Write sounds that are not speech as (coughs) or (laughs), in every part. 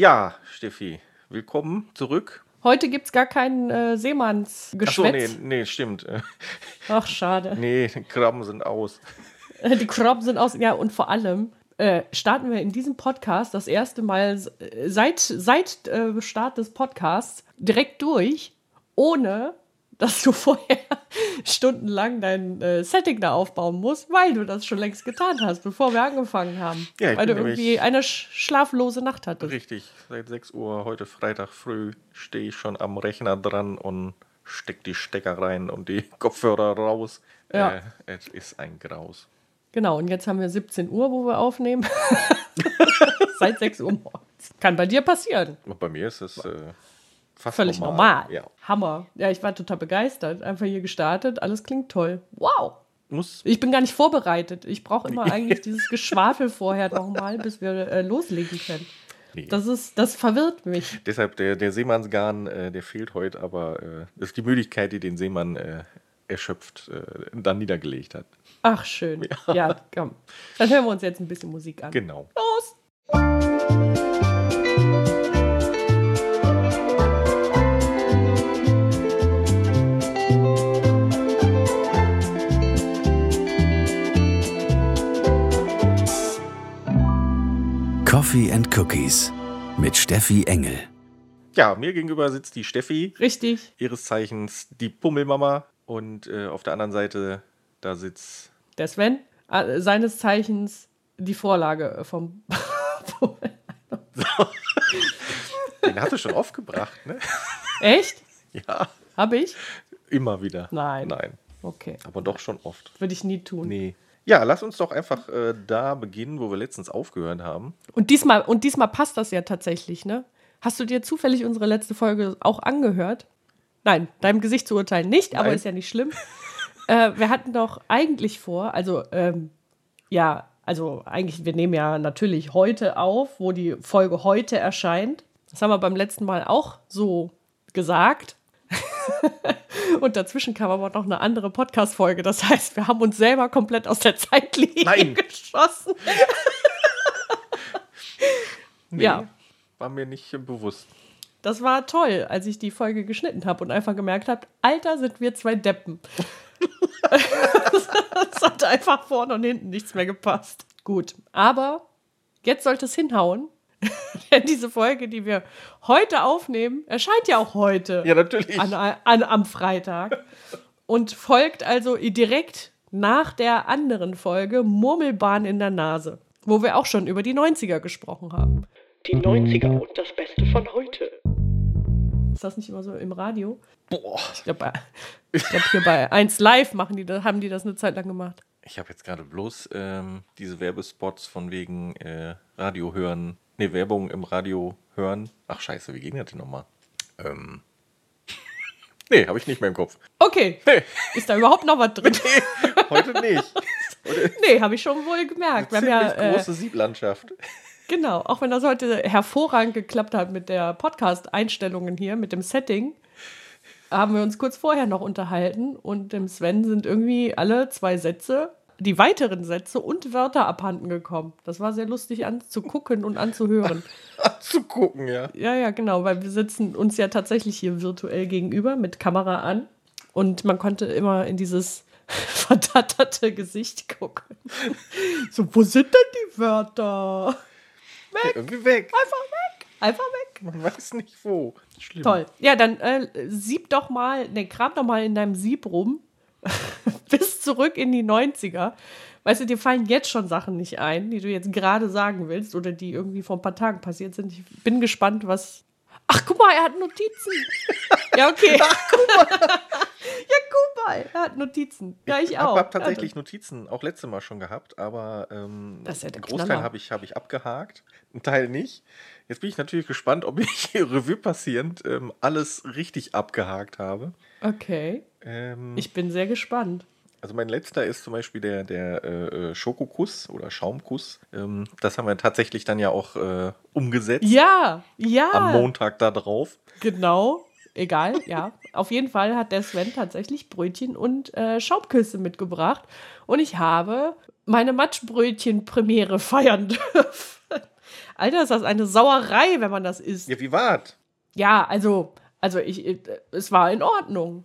Ja, Steffi, willkommen zurück. Heute gibt es gar keinen äh, Seemannsgeschwätz. Achso, nee, nee, stimmt. (laughs) Ach, schade. Nee, die Krabben sind aus. (laughs) Die Krabben sind aus. Ja, und vor allem äh, starten wir in diesem Podcast das erste Mal seit, seit äh, Start des Podcasts direkt durch, ohne dass du (laughs) vorher stundenlang dein äh, Setting da aufbauen musst, weil du das schon längst getan hast, bevor wir angefangen haben. Ja, weil du irgendwie eine sch schlaflose Nacht hattest. Richtig, seit 6 Uhr heute Freitag früh stehe ich schon am Rechner dran und steck die Stecker rein und die (laughs) Kopfhörer raus. Ja. Äh, es ist ein Graus. Genau, und jetzt haben wir 17 Uhr, wo wir aufnehmen. (laughs) Seit 6 Uhr morgens. Kann bei dir passieren. Bei mir ist es äh, fast Völlig normal. Ja. Hammer. Ja, ich war total begeistert. Einfach hier gestartet. Alles klingt toll. Wow. Muss, Ich bin gar nicht vorbereitet. Ich brauche immer eigentlich dieses (laughs) Geschwafel vorher nochmal, bis wir äh, loslegen können. nee. Das, ist, das verwirrt mich. Deshalb der, der Seemannsgarn, äh, der fehlt heute, aber äh, das ist die Müdigkeit, die den Seemann äh, erschöpft äh, dann niedergelegt hat. Ach, schön. Ja. komm. Dann hören wir uns jetzt ein bisschen Musik an. Genau. Los! Coffee and Cookies mit Steffi Engel. Ja, mir gegenüber sitzt die Steffi, Richtig. ihres Zeichens die Pummelmama und äh, auf der anderen Seite da sitzt Der Sven, äh, seines Zeichens die Vorlage vom. (laughs) (laughs) Den hast du schon oft gebracht, ne? Echt? Ja, Hab ich? immer wieder. Nein. Nein, Okay. aber doch schon oft. Würde ich nie tun. Nee. Ja, lass uns doch einfach äh, da beginnen, wo wir letztens aufgehört haben. Und diesmal, und diesmal passt das ja tatsächlich, ne? Hast du dir zufällig unsere letzte Folge auch angehört? Nein, deinem Gesicht zu urteilen nicht, aber Nein. ist ja nicht schlimm. (laughs) äh, wir hatten doch eigentlich vor, also ähm, ja, also eigentlich, wir nehmen ja natürlich heute auf, wo die Folge heute erscheint. Das haben wir beim letzten Mal auch so gesagt. (laughs) Und dazwischen kam aber noch eine andere Podcast-Folge. Das heißt, wir haben uns selber komplett aus der Zeitlinie Nein. geschossen. (laughs) Nee, Ja. War mir nicht bewusst. Das war toll, als ich die Folge geschnitten habe und einfach gemerkt habe, Alter, sind wir zwei Deppen. (laughs) Es hat einfach vorne und hinten nichts mehr gepasst. Gut, aber jetzt sollte es hinhauen. (laughs) Denn diese Folge, die wir heute aufnehmen, erscheint ja auch heute Ja, natürlich. an, an, am Freitag und folgt also direkt nach der anderen Folge Murmelbahn in der Nase, wo wir auch schon über die 90er gesprochen haben. Die 90er und das Beste von heute. Ist das nicht immer so im Radio? Boah. Ich glaube, glaub, hier bei 1 Live machen die, das- haben die das eine Zeit lang gemacht. Ich habe jetzt gerade bloß ähm, diese Werbespots von wegen äh, Radio hören, ne, Werbung im Radio hören. Ach scheiße, wie ging das denn nochmal? Ähm. (laughs) nee, habe ich nicht mehr im Kopf. Okay, Nee, ist da überhaupt noch was drin? (laughs) heute nicht. Heute (laughs) nee, habe ich schon wohl gemerkt. Wir haben ja, äh, große Sieblandschaft. Genau, auch wenn das heute hervorragend geklappt hat mit der Podcast-Einstellungen hier, mit dem Setting, haben wir uns kurz vorher noch unterhalten und dem Sven sind irgendwie alle zwei Sätze, die weiteren Sätze und Wörter abhanden gekommen. Das war sehr lustig anzugucken und anzuhören. (laughs) Zu gucken, ja. Ja, ja, genau, weil wir sitzen uns ja tatsächlich hier virtuell gegenüber mit Kamera an und man konnte immer in dieses (laughs) verdatterte Gesicht gucken. (laughs) So, wo sind denn die Wörter? Irgendwie weg. Einfach weg. Einfach weg. Man weiß nicht wo. Schlimm. Toll. Ja, dann äh, sieb doch mal, ne, kram doch mal in deinem Sieb rum. (laughs) Bis zurück in die 90er. Weißt du, dir fallen jetzt schon Sachen nicht ein, die du jetzt gerade sagen willst oder die irgendwie vor ein paar Tagen passiert sind. Ich bin gespannt, was. Ach, guck mal, er hat Notizen. ja, okay. (laughs) Ach, guck mal. (laughs) ja, guck mal, er hat Notizen. Ja, ich Ich auch. habe hab tatsächlich Notizen auch letztes Mal schon gehabt, aber ähm, Das ist ja der einen Großteil habe ich, hab ich abgehakt, einen Teil nicht. Jetzt bin ich natürlich gespannt, ob ich Revue passierend ähm, alles richtig abgehakt habe. Okay. Ähm, Ich bin sehr gespannt. also mein letzter ist zum Beispiel der, der äh, Schokokuss oder Schaumkuss. Ähm, das haben wir tatsächlich dann ja auch äh, umgesetzt Ja, ja. am Montag da drauf. Genau. Egal, ja. Auf jeden Fall hat der Sven tatsächlich Brötchen und äh, Schaumküsse mitgebracht. Und ich habe meine Matschbrötchen-Premiere (laughs) feiern dürfen. Alter, ist das eine Sauerei, wenn man das isst. Ja, wie war's? Ja, also, also ich, äh, es war in Ordnung.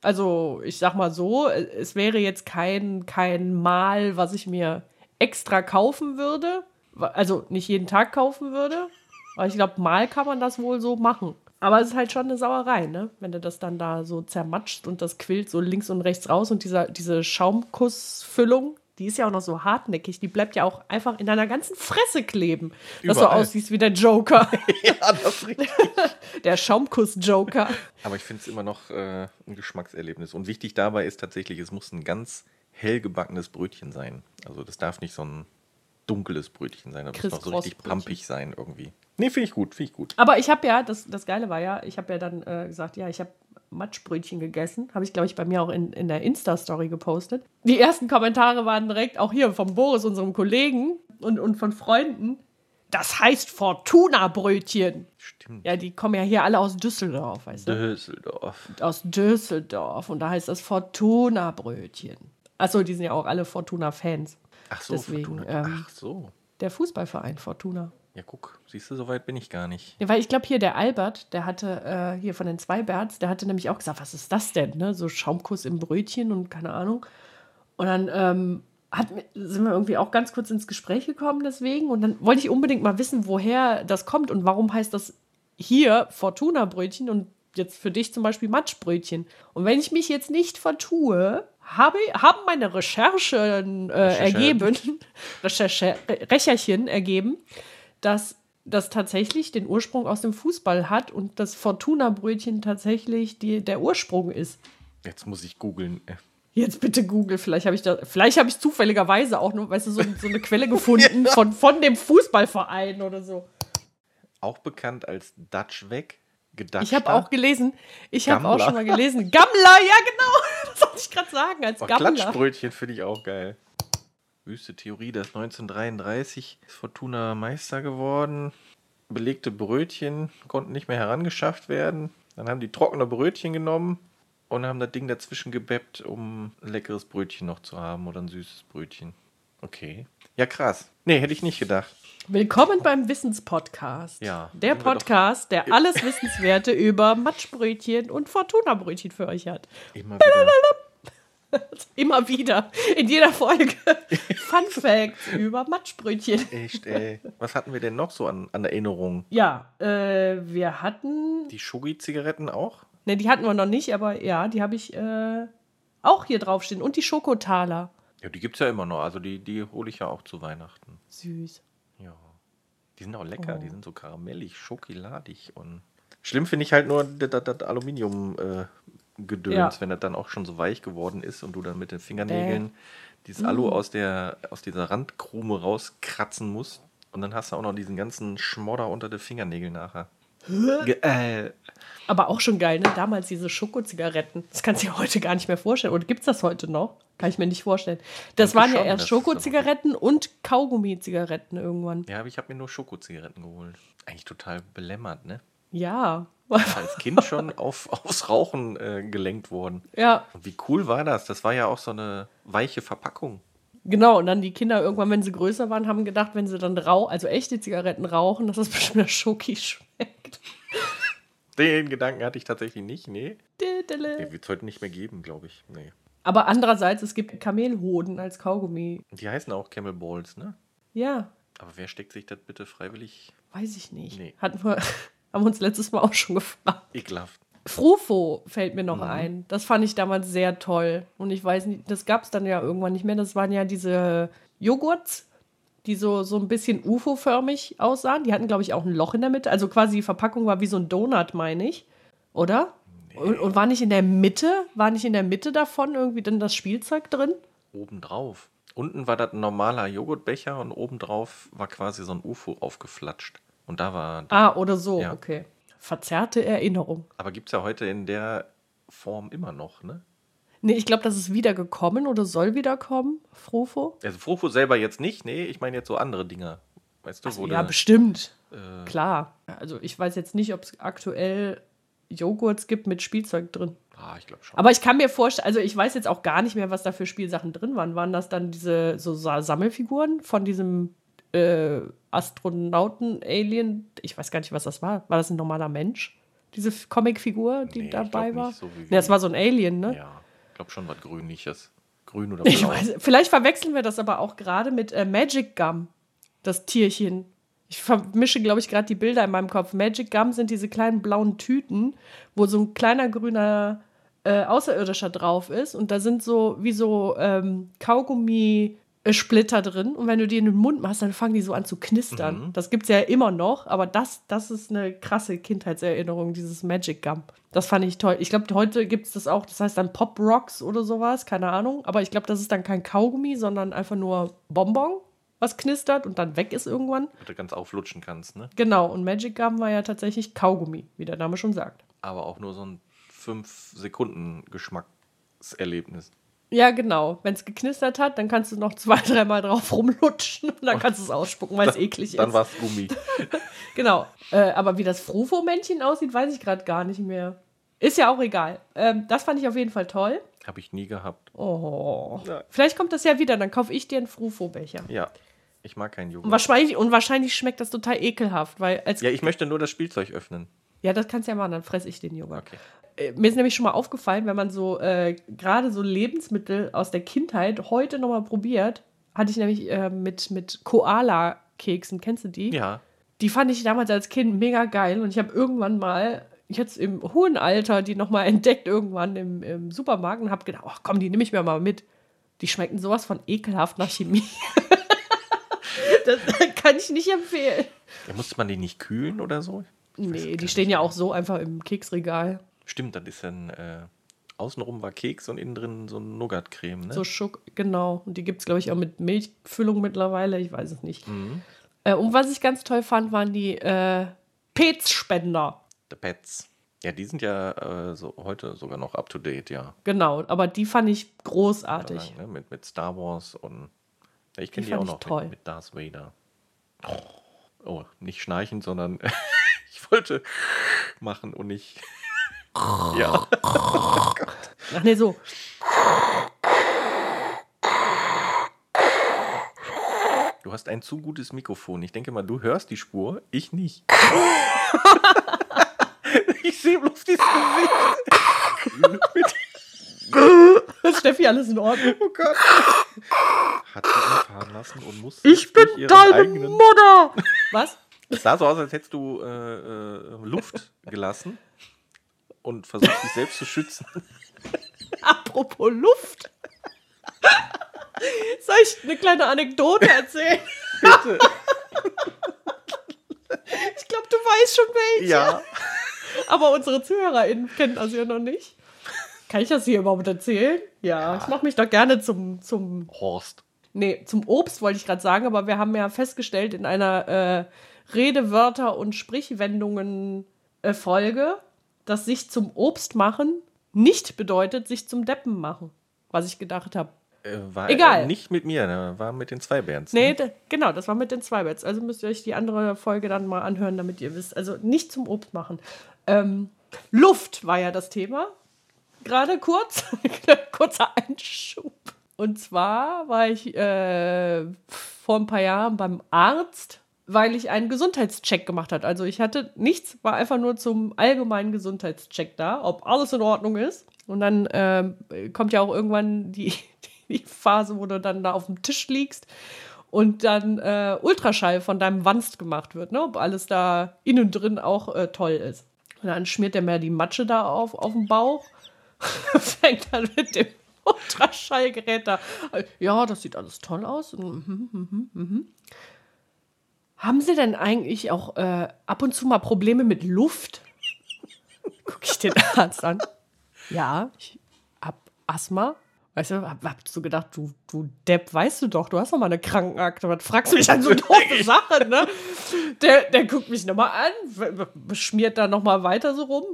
Also, ich sag mal so, es wäre jetzt kein, kein Mal, was ich mir extra kaufen würde. Also nicht jeden Tag kaufen würde. Aber ich glaube, mal kann man das wohl so machen. Aber es ist halt schon eine Sauerei, ne? Wenn du das dann da so zermatscht und das quillt so links und rechts raus und dieser, diese Schaumkussfüllung, die ist ja auch noch so hartnäckig, die bleibt ja auch einfach in deiner ganzen Fresse kleben. Dass du Überall. aussiehst wie der Joker. (laughs) ja, das ist richtig. der Schaumkuss-Joker. Aber ich finde es immer noch äh, ein Geschmackserlebnis. Und wichtig dabei ist tatsächlich, es muss ein ganz hell gebackenes Brötchen sein. Also das darf nicht so ein dunkles Brötchen sein. Das muss noch so richtig pampig sein irgendwie. Nee, finde ich gut, finde ich gut. Aber ich habe ja, das, das Geile war ja, ich habe ja dann äh, gesagt, ja, ich habe Matschbrötchen gegessen. Habe ich, glaube ich, bei mir auch in, in der Insta-Story gepostet. Die ersten Kommentare waren direkt auch hier vom Boris, unserem Kollegen und, und von Freunden. Das heißt Fortuna-Brötchen. Stimmt. Ja, die kommen ja hier alle aus Düsseldorf, weißt du? Düsseldorf. Aus Düsseldorf. Und da heißt das Fortuna-Brötchen. Achso, die sind ja auch alle Fortuna-Fans. Ach so, Deswegen, Fortuna. ähm, Ach so. Der Fußballverein Fortuna. Ja, guck, siehst du, so weit bin ich gar nicht. Ja, weil ich glaube, hier der Albert, der hatte äh, hier von den Zweiberts, der hatte nämlich auch gesagt, was ist das denn? Ne? So Schaumkuss im Brötchen und keine Ahnung. Und dann ähm, hat, sind wir irgendwie auch ganz kurz ins Gespräch gekommen deswegen. Und dann wollte ich unbedingt mal wissen, woher das kommt und warum heißt das hier Fortuna-Brötchen und jetzt für dich zum Beispiel Matschbrötchen. Und wenn ich mich jetzt nicht vertue, habe, haben meine Recherchen äh, ergeben, (laughs) Recherche, Recherchen ergeben, dass das tatsächlich den Ursprung aus dem Fußball hat und das Fortuna-Brötchen tatsächlich die, der Ursprung ist. Jetzt muss ich googeln. Äh, Jetzt bitte Google, vielleicht habe ich da, vielleicht habe ich zufälligerweise auch nur, weißt du, so, so eine Quelle gefunden (laughs) von, von dem Fußballverein oder so. Auch bekannt als Dutch weg. Gedacht. Ich habe auch gelesen, ich habe auch schon mal gelesen. Gammler, ja genau, (laughs) das wollte ich gerade sagen, als Oh, Gammler. Klatschbrötchen finde ich auch geil. Wüste Theorie, dass 1933 ist Fortuna Meister geworden. Belegte Brötchen konnten nicht mehr herangeschafft werden. Dann haben die trockene Brötchen genommen und haben das Ding dazwischen gebeppt, um ein leckeres Brötchen noch zu haben oder ein süßes Brötchen. Okay. Ja, krass. Nee, hätte ich nicht gedacht. Willkommen beim Wissenspodcast. Ja, Der Podcast, der alles Wissenswerte (laughs) über Matschbrötchen und Fortuna-Brötchen für euch hat. Immer wieder. (laughs) Immer wieder. In jeder Folge. (laughs) Fun Facts über Matschbrötchen. Echt, ey. Was hatten wir denn noch so an, an Erinnerungen? Ja, äh, wir hatten. Die Shogi-Zigaretten auch? Ne, die hatten wir noch nicht, aber ja, die habe ich äh, auch hier draufstehen. Und die Schokotaler. Ja, die gibt es ja immer noch. Also die, die hole ich ja auch zu Weihnachten. Süß. Ja. Die sind auch lecker, Oh. die sind so karamellig, schokoladig und. Schlimm finde ich halt nur das, das, Aluminium-Gedöns, äh, Gedöns, Ja. wenn das dann auch schon so weich geworden ist und du dann mit den Fingernägeln Mm. dieses Alu aus, der, aus dieser Randkrume rauskratzen musst. Und dann hast du auch noch diesen ganzen Schmodder unter den Fingernägeln nachher. Äh, Aber auch schon geil, ne? Damals diese Schokozigaretten. Das kannst du dir heute gar nicht mehr vorstellen. Oder gibt es das heute noch? Kann ich mir nicht vorstellen. Das Denke waren ja schon, erst da noch Schokozigaretten und Kaugummi-Zigaretten irgendwann. ja, aber ich habe mir nur Schokozigaretten geholt. Eigentlich total belämmert, ne? Ja. Als Kind schon auf, (laughs) aufs Rauchen äh, gelenkt worden. ja, Und wie cool war das? Das war ja auch so eine weiche Verpackung. genau. Und dann die Kinder irgendwann, wenn sie größer waren, haben gedacht, wenn sie dann rau also echte Zigaretten rauchen, dass das (laughs) bestimmt nach Schoki schmeckt. Den Gedanken hatte ich tatsächlich nicht. Nee. Didele. Den wird es heute nicht mehr geben, glaube ich. Nee. Aber andererseits, es gibt Kamelhoden als Kaugummi. Die heißen auch Camel Balls, ne? Ja, Aber wer steckt sich das bitte freiwillig? weiß ich nicht. Nee. Hatten wir, haben wir uns letztes Mal auch schon gefragt. Ekelhaft. Frufo fällt mir noch ein. Das fand ich damals sehr toll. Und ich weiß nicht, das gab es dann ja irgendwann nicht mehr. Das waren ja diese Joghurts, die so, so ein bisschen UFO-förmig aussahen. Die hatten, glaube ich, auch ein Loch in der Mitte. Also quasi die Verpackung war wie so ein Donut, meine ich. Oder? Und, und war nicht in der Mitte, war nicht in der Mitte davon irgendwie dann das Spielzeug drin? Obendrauf. Unten war das ein normaler Joghurtbecher und obendrauf war quasi so ein UFO aufgeflatscht. Und da war. Ah, oder so, Ja. okay. Verzerrte Erinnerung. Aber gibt es ja heute in der Form immer noch, ne? Nee, ich glaube, das ist wieder gekommen oder soll wiederkommen, Frufo. Also Frufo selber jetzt nicht, nee, ich meine jetzt so andere Dinger. Weißt du, Also, ja, du- bestimmt. äh, Klar. Also ich weiß jetzt nicht, ob es aktuell Joghurts gibt mit Spielzeug drin. ah, ich glaube schon. Aber ich kann mir vorstellen, also ich weiß jetzt auch gar nicht mehr, was da für Spielsachen drin waren. Waren das dann diese so Sa- Sammelfiguren von diesem äh, Astronauten-Alien. Ich weiß gar nicht, was das war. War das ein normaler Mensch? Diese Comicfigur, die Nee, ich dabei war? so nee, das war so ein Alien, ne? Ja, ich glaube schon was Grünliches. Grün oder (laughs) Ich blau. weiß, vielleicht verwechseln wir das aber auch gerade mit äh, Magic Gum, das Tierchen. Ich vermische, glaube ich, gerade die Bilder in meinem Kopf. Magic Gum sind diese kleinen blauen Tüten, wo so ein kleiner grüner äh, Außerirdischer drauf ist. Und da sind so wie so ähm, Kaugummi-Splitter drin. Und wenn du die in den Mund machst, dann fangen die so an zu knistern. Das gibt es ja immer noch, aber das, das ist eine krasse Kindheitserinnerung, dieses Magic Gum. Das fand ich toll. Ich glaube, heute gibt es das auch, das heißt dann Pop Rocks oder sowas, keine Ahnung. Aber ich glaube, das ist dann kein Kaugummi, sondern einfach nur Bonbon, was knistert und dann weg ist irgendwann. Wo du ganz auflutschen kannst, ne? Genau, und Magic Gum war ja tatsächlich Kaugummi, wie der Name schon sagt. Aber auch nur so ein 5-Sekunden-Geschmackserlebnis. Ja, genau. Wenn es geknistert hat, dann kannst du noch zwei, dreimal drauf rumlutschen und dann kannst du es ausspucken, weil es eklig Dann ist. war es Gummi. (laughs) Genau. Äh, aber wie das Frufo-Männchen aussieht, weiß ich gerade gar nicht mehr. Ist ja auch egal. Ähm, das fand ich auf jeden Fall toll. Habe ich nie gehabt. Oh. Ja. Vielleicht kommt das ja wieder, dann kaufe ich dir einen Frufo-Becher. Ja, ich mag keinen Und Joghurt. wahrscheinlich, und wahrscheinlich schmeckt das total ekelhaft, weil als. Ja, ich möchte nur das Spielzeug öffnen. Das kannst du ja machen, dann fresse ich den Joghurt. Okay. Äh, Mir ist nämlich schon mal aufgefallen, wenn man so äh, gerade so Lebensmittel aus der Kindheit heute nochmal probiert, hatte ich nämlich äh, mit, mit Koala-Keksen, kennst du die? Ja, Die fand ich damals als Kind mega geil und ich habe irgendwann mal, jetzt im hohen Alter, die nochmal entdeckt irgendwann im, im Supermarkt und habe gedacht, ach komm, die nehme ich mir mal mit. Die schmecken sowas von ekelhaft nach Chemie. (laughs) das kann ich nicht empfehlen. ja musste man die nicht kühlen oder so? Nee, die nicht. stehen ja auch so einfach im Keksregal. Stimmt, das ist dann, äh, außenrum war Keks und innen drin so ein Nougat-Creme, ne? So Schuck, genau. Und die gibt es, glaube ich, auch mit Milchfüllung mittlerweile. Ich weiß es nicht. Mhm. Äh, und was ich ganz toll fand, waren die äh, Petspender. The Pets. Ja, die sind ja äh, so heute sogar noch up to date, ja. Genau, aber die fand ich großartig. Ne? Mit, mit Star Wars und. Ja, ich kenne Die die, auch noch toll. Mit, mit Darth Vader. Oh, nicht schnarchen, sondern (laughs) ich wollte machen und nicht. ja. Ach nee, so. Du hast ein zu gutes Mikrofon. Ich denke mal, du hörst die Spur, ich nicht. (laughs) ich sehe bloß dieses Gesicht. (laughs) Steffi, alles in Ordnung. oh Gott. Hat sie umfahren lassen und muss Ich bin deine eigenen. Mutter. Was? Es sah so aus, als hättest du äh, äh, Luft gelassen und versucht, dich selbst zu schützen. (laughs) Apropos Luft. Soll ich eine kleine Anekdote erzählen? (laughs) Bitte. Ich glaube, du weißt schon welche. Ja. Aber unsere ZuhörerInnen kennen das ja noch nicht. Kann ich das hier überhaupt erzählen? Ja, ich mache mich doch gerne zum, zum, Horst. nee, zum Obst, wollte ich gerade sagen, aber wir haben ja festgestellt in einer äh, Redewörter- und Sprichwendungen-Folge, dass sich zum Obst machen nicht bedeutet, sich zum Deppen machen. Was ich gedacht habe. Äh, war Egal. Äh, nicht mit mir, ne? war mit den zwei Bands. Nee, Ne? da, genau, das war mit den zwei Bets. Also müsst ihr euch die andere Folge dann mal anhören, damit ihr wisst. Also nicht zum Obst machen. Ähm, Luft war ja das Thema. Gerade kurz. (laughs) Kurzer Einschub. Und zwar war ich äh, vor ein paar Jahren beim Arzt, weil ich einen Gesundheitscheck gemacht habe. Also ich hatte nichts, war einfach nur zum allgemeinen Gesundheitscheck da, ob alles in Ordnung ist. Und dann ähm, kommt ja auch irgendwann die, (laughs) die Phase, wo du dann da auf dem Tisch liegst und dann äh, Ultraschall von deinem Wanst gemacht wird, ne? ob alles da innen drin auch äh, toll ist. Und dann schmiert er mir die Matsche da auf, auf den Bauch, (laughs) fängt dann mit dem Ultraschallgerät da. Ja, das sieht alles toll aus. Mhm, mhm, mhm. Haben Sie denn eigentlich auch äh, ab und zu mal Probleme mit Luft? (laughs) Guck ich den Arzt an. Ja, ich hab Asthma. Weißt du, hab, hab so gedacht, du, du Depp, weißt du doch, du hast doch mal eine Krankenakte. Was fragst du mich an so (laughs) doofe Sachen, ne? Der, der guckt mich nochmal an, schmiert da nochmal weiter so rum.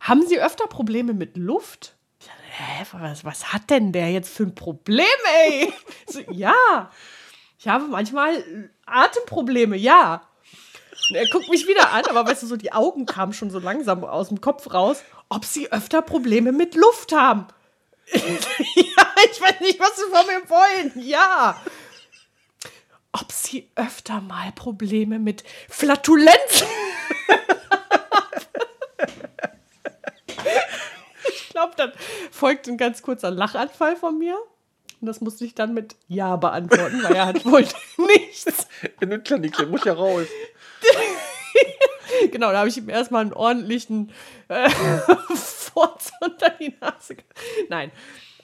Haben Sie öfter Probleme mit Luft? Ich dachte, Hä, was, was hat denn der jetzt für ein Problem, ey? So, ja, ich habe manchmal äh, Atemprobleme, ja. Und er guckt mich wieder an, aber weißt du, so die Augen kamen schon so langsam aus dem Kopf raus, ob sie öfter Probleme mit Luft haben. (laughs) ja, ich weiß nicht, was sie von mir wollen. Ja. ob sie öfter mal Probleme mit Flatulenzen (laughs) Ich glaube, dann folgt ein ganz kurzer Lachanfall von mir. Und das musste ich dann mit Ja beantworten, weil er hat wohl (laughs) nichts. Wenn du klein Nickle, muss ja raus. (laughs) Genau, da habe ich ihm erstmal einen ordentlichen äh, (laughs) Furz unter die Nase. Nein.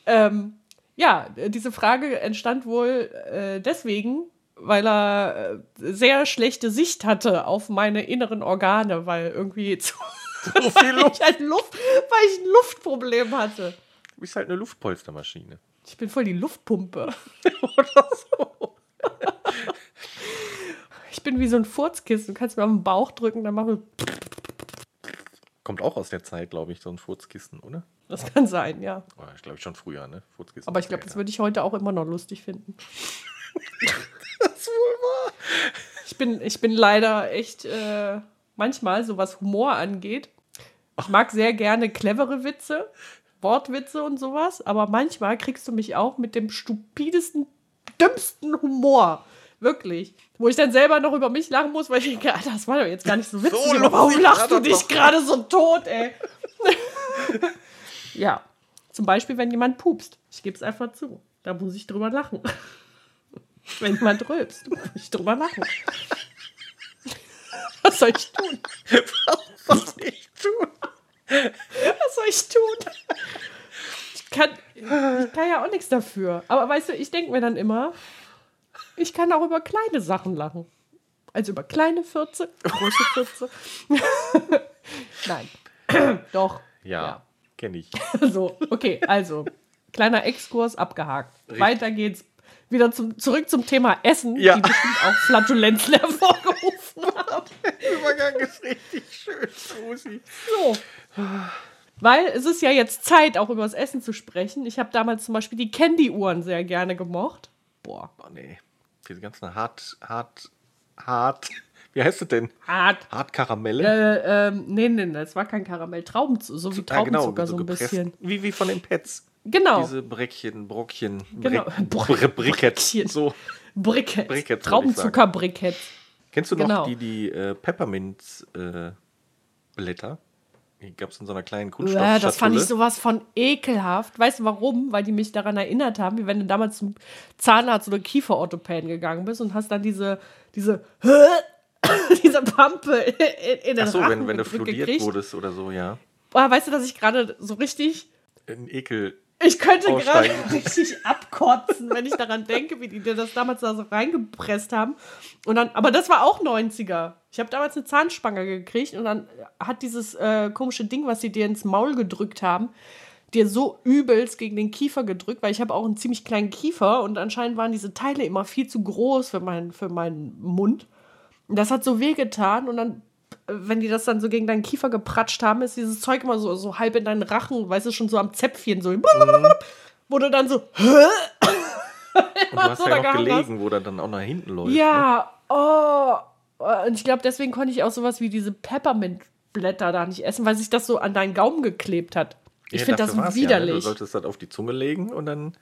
Ähm, ja, diese Frage entstand wohl äh, deswegen, weil er äh, sehr schlechte Sicht hatte auf meine inneren Organe, weil irgendwie zu, So viel Luft. ich ein Luft, weil ich ein Luftproblem hatte. Du bist halt eine Luftpolstermaschine. Ich bin voll die Luftpumpe. (laughs) Oder so. Ich bin wie so ein Furzkissen. Du kannst mir auf den Bauch drücken, dann machen wir. Kommt auch aus der Zeit, glaube ich, so ein Furzkissen, oder? Das kann sein, ja. Oh, ich glaube schon früher, ne? Furzkissen. Aber ich glaube, das würde ich heute auch immer noch lustig finden. (laughs) das ist wohl wahr. Ich bin, ich bin leider echt äh, manchmal, so was Humor angeht. Ich mag sehr gerne clevere Witze, Wortwitze und sowas, aber manchmal kriegst du mich auch mit dem stupidesten, dümmsten Humor. Wirklich. Wo ich dann selber noch über mich lachen muss, weil ich denke, Alter, das war doch jetzt gar nicht so witzig. So aber warum lachst du dich gerade so tot, ey? (laughs) ja. Zum Beispiel, wenn jemand pupst. Ich gebe es einfach zu. Da muss ich drüber lachen. (laughs) Wenn jemand rülpst, muss ich drüber lachen. (laughs) Was soll ich tun? Was soll ich tun? Was soll ich tun? Ich kann, ich kann ja auch nichts dafür. Aber weißt du, ich denke mir dann immer, ich kann auch über kleine Sachen lachen. Also über kleine Fürze, große Fürze. (laughs) Nein. (clears throat) Doch. Ja, kenne ich. (laughs) So, okay, also kleiner Exkurs abgehakt. Weiter geht's. Wieder zum, zurück zum Thema Essen, Ja. die bestimmt auch Flatulenzen (laughs) hervorgerufen haben. Der Übergang ist richtig schön, Susi. So. Weil es ist ja jetzt Zeit, auch über das Essen zu sprechen. Ich habe damals zum Beispiel die Candy-Uhren sehr gerne gemocht. Boah, Oh nee. Diese ganzen hart, hart, hart. (laughs) Wie heißt es denn? hart. Hart Karamelle? Äh, ähm, nee, nee, nee, das war kein Karamell. Traubenzucker, so wie Traubenzucker, so ein gepresst. bisschen. Wie, wie von den Pets. Genau. Diese Bräckchen, Brockchen, Genau. Br Br Briketts. So. Briketts. Briketts, Traubenzucker-Briketts. Kennst du noch Genau. die, die äh, Peppermint-Blätter? die gab es in so einer kleinen Kunststoff Ja, das fand ich sowas von ekelhaft. Weißt du warum? Weil die mich daran erinnert haben, wie wenn du damals zum Zahnarzt oder Kieferorthopäden gegangen bist und hast dann diese, diese, (laughs) diese Pampe in, in den Ach so, Rachen wenn, wenn du fluidiert wurdest oder so, ja. Boah, weißt du, dass ich gerade so richtig, Ein Ekel. Ich könnte gerade (laughs) richtig abkotzen, wenn ich daran denke, wie die dir das damals da so reingepresst haben. Und dann, aber das war auch 90er. Ich habe damals eine Zahnspange gekriegt und dann hat dieses äh, komische Ding, was sie dir ins Maul gedrückt haben, dir so übelst gegen den Kiefer gedrückt, weil ich habe auch einen ziemlich kleinen Kiefer und anscheinend waren diese Teile immer viel zu groß für, mein, für meinen Mund. Und das hat so wehgetan und dann, wenn die das dann so gegen deinen Kiefer gepratscht haben, ist dieses Zeug immer so, so halb in deinen Rachen, weißt du, schon so am Zäpfchen, so. Wo du dann so, Und du hast so (laughs) ja noch gehangen gelegen, wo der dann auch nach hinten läuft. Ne? ja, oh. Und ich glaube, deswegen konnte ich auch sowas wie diese Peppermint-Blätter da nicht essen, weil sich das so an deinen Gaumen geklebt hat. Ich Ja, finde das war's Ja, ne? Du widerlich. solltest das auf die Zunge legen und dann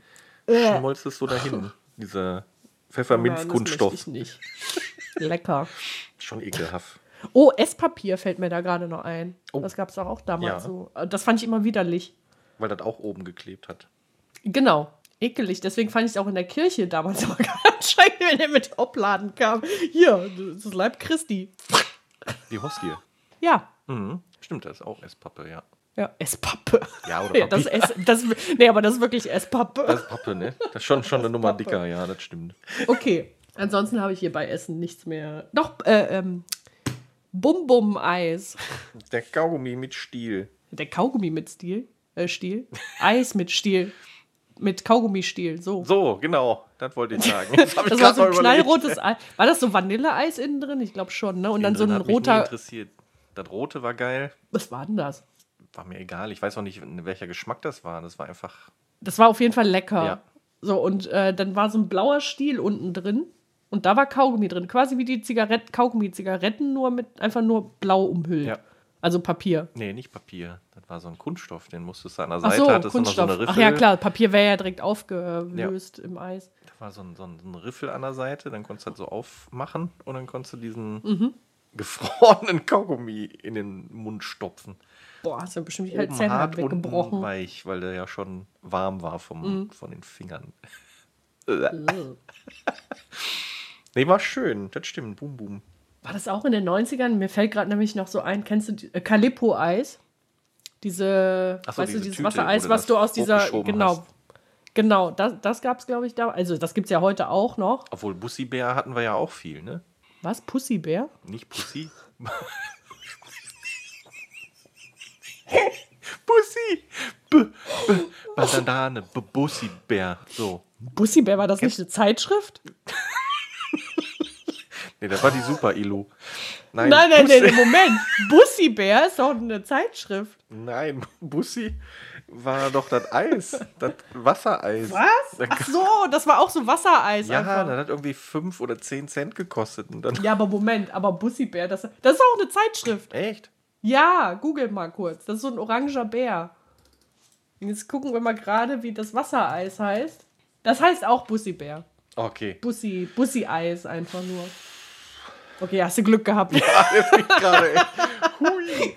Äh. schmolzt es so dahin. (laughs) Dieser Pfefferminzkunststoff. Das. Lecker. Schon ekelhaft. Oh, Esspapier fällt mir da gerade noch ein. Oh. Das gab es doch auch damals Ja. so. Das fand ich immer widerlich. Weil das auch oben geklebt hat. Genau. Ekelig. Deswegen fand ich es auch in der Kirche damals (laughs) immer ganz scheiße, wenn der mit Obladen kam. Hier, das Leib Christi. Die Hostie. Ja. Mhm. Stimmt, das ist auch Esspappe, ja. Ja, Esspappe. Ja, oder (laughs) Ja, das Papier. Ess, das, nee, aber das ist wirklich Esspappe. Das ist Pappe, ne? Das ist schon, schon eine Nummer dicker, ja, das stimmt. Okay. Ansonsten habe ich hier bei Essen nichts mehr. Doch, äh, ähm, Bum-Bum-Eis. Der Kaugummi mit Stiel. Der Kaugummi mit Stiel. Äh, Stiel. Eis mit Stiel. Mit Kaugummistiel. So. So, genau, das wollte ich sagen. (laughs) Das, ich Das war so ein knallrotes Eis. War das so Vanilleeis innen drin? Ich glaube schon, ne? Und dann so Innen ein hat mich roter. interessiert. Das rote war geil. Was war denn das? War mir egal. Ich weiß auch nicht, welcher Geschmack das war. Das war einfach. Das war auf jeden Fall lecker. Ja. So, und äh, dann war so ein blauer Stiel unten drin. Und da war Kaugummi drin. Quasi wie die Zigaretten, Kaugummi-Zigaretten, nur mit einfach nur blau umhüllt. Ja. Also Papier. Nee, nicht Papier. Das war so ein Kunststoff, den musstest du an der Ach Seite, so, hattest du noch so Kunststoff. eine Riffel. Ach ja, klar, Papier wäre ja direkt aufgelöst im Eis. Da war so ein, so, ein, Riffel an der Seite, dann konntest du halt so aufmachen und dann konntest du diesen Mhm. gefrorenen Kaugummi in den Mund stopfen. Boah, hast du bestimmt die halt Zähne hart, weggebrochen. unten weich, weil der ja schon warm war vom, Mhm. von den Fingern. (laughs) Nee, war schön, das stimmt, boom, boom. War das auch in den 90ern? Mir fällt gerade nämlich noch so ein, kennst du äh, Calippo-Eis? Diese, so, weißt diese du, dieses Tüte, Wassereis, was du aus dieser, genau, hast. genau, das, das gab es, glaube ich, da. Also, das gibt es ja heute auch noch. Obwohl Bussi-Bär hatten wir ja auch viel, ne? Was? Pussybär? Nicht Pussy? (laughs) Bussi! B B Bandane, B Bussi-Bär. So. Bussybär, war das nicht eine Zeitschrift? (laughs) Nee, das war die Super-Ilo. Nein, nein, nein, Bussi- nein, Moment. (laughs) Bussybär ist doch eine Zeitschrift. Nein, Bussi war doch das Eis, das Wassereis. Was? Ach so, das war auch so Wassereis Ja, einfach. das hat irgendwie 5 oder 10 Cent gekostet. Und dann Ja, aber Moment, aber Bussybär, das, das ist auch eine Zeitschrift. Echt? Ja, google mal kurz. Das ist so ein oranger Bär. Jetzt gucken wir mal gerade, wie das Wassereis heißt. Das heißt auch Bussybär. Okay. Bussi, Bussi-Eis einfach nur. Okay, hast du Glück gehabt. (laughs) Gerade, ey. Hui.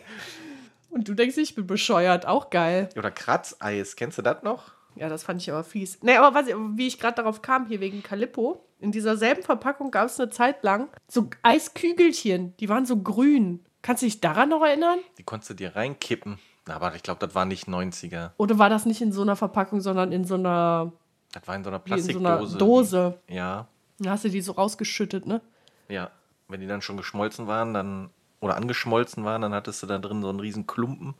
Und du denkst, ich bin bescheuert. Auch geil. Oder Kratzeis, kennst du das noch? Ja, das fand ich aber fies. Nee, aber was, wie ich gerade darauf kam, hier wegen Calippo, in dieser selben Verpackung gab es eine Zeit lang so Eiskügelchen, die waren so grün. Kannst du dich daran noch erinnern? Die konntest du dir reinkippen. Aber ich glaube, das war nicht 90er. Oder war das nicht in so einer Verpackung, sondern in so einer, Das war in so einer wie in so einer Plastikdose. Dose? Ja, Da hast du die so rausgeschüttet, ne? ja. Wenn die dann schon geschmolzen waren, dann oder angeschmolzen waren, dann hattest du da drin so einen riesen Klumpen.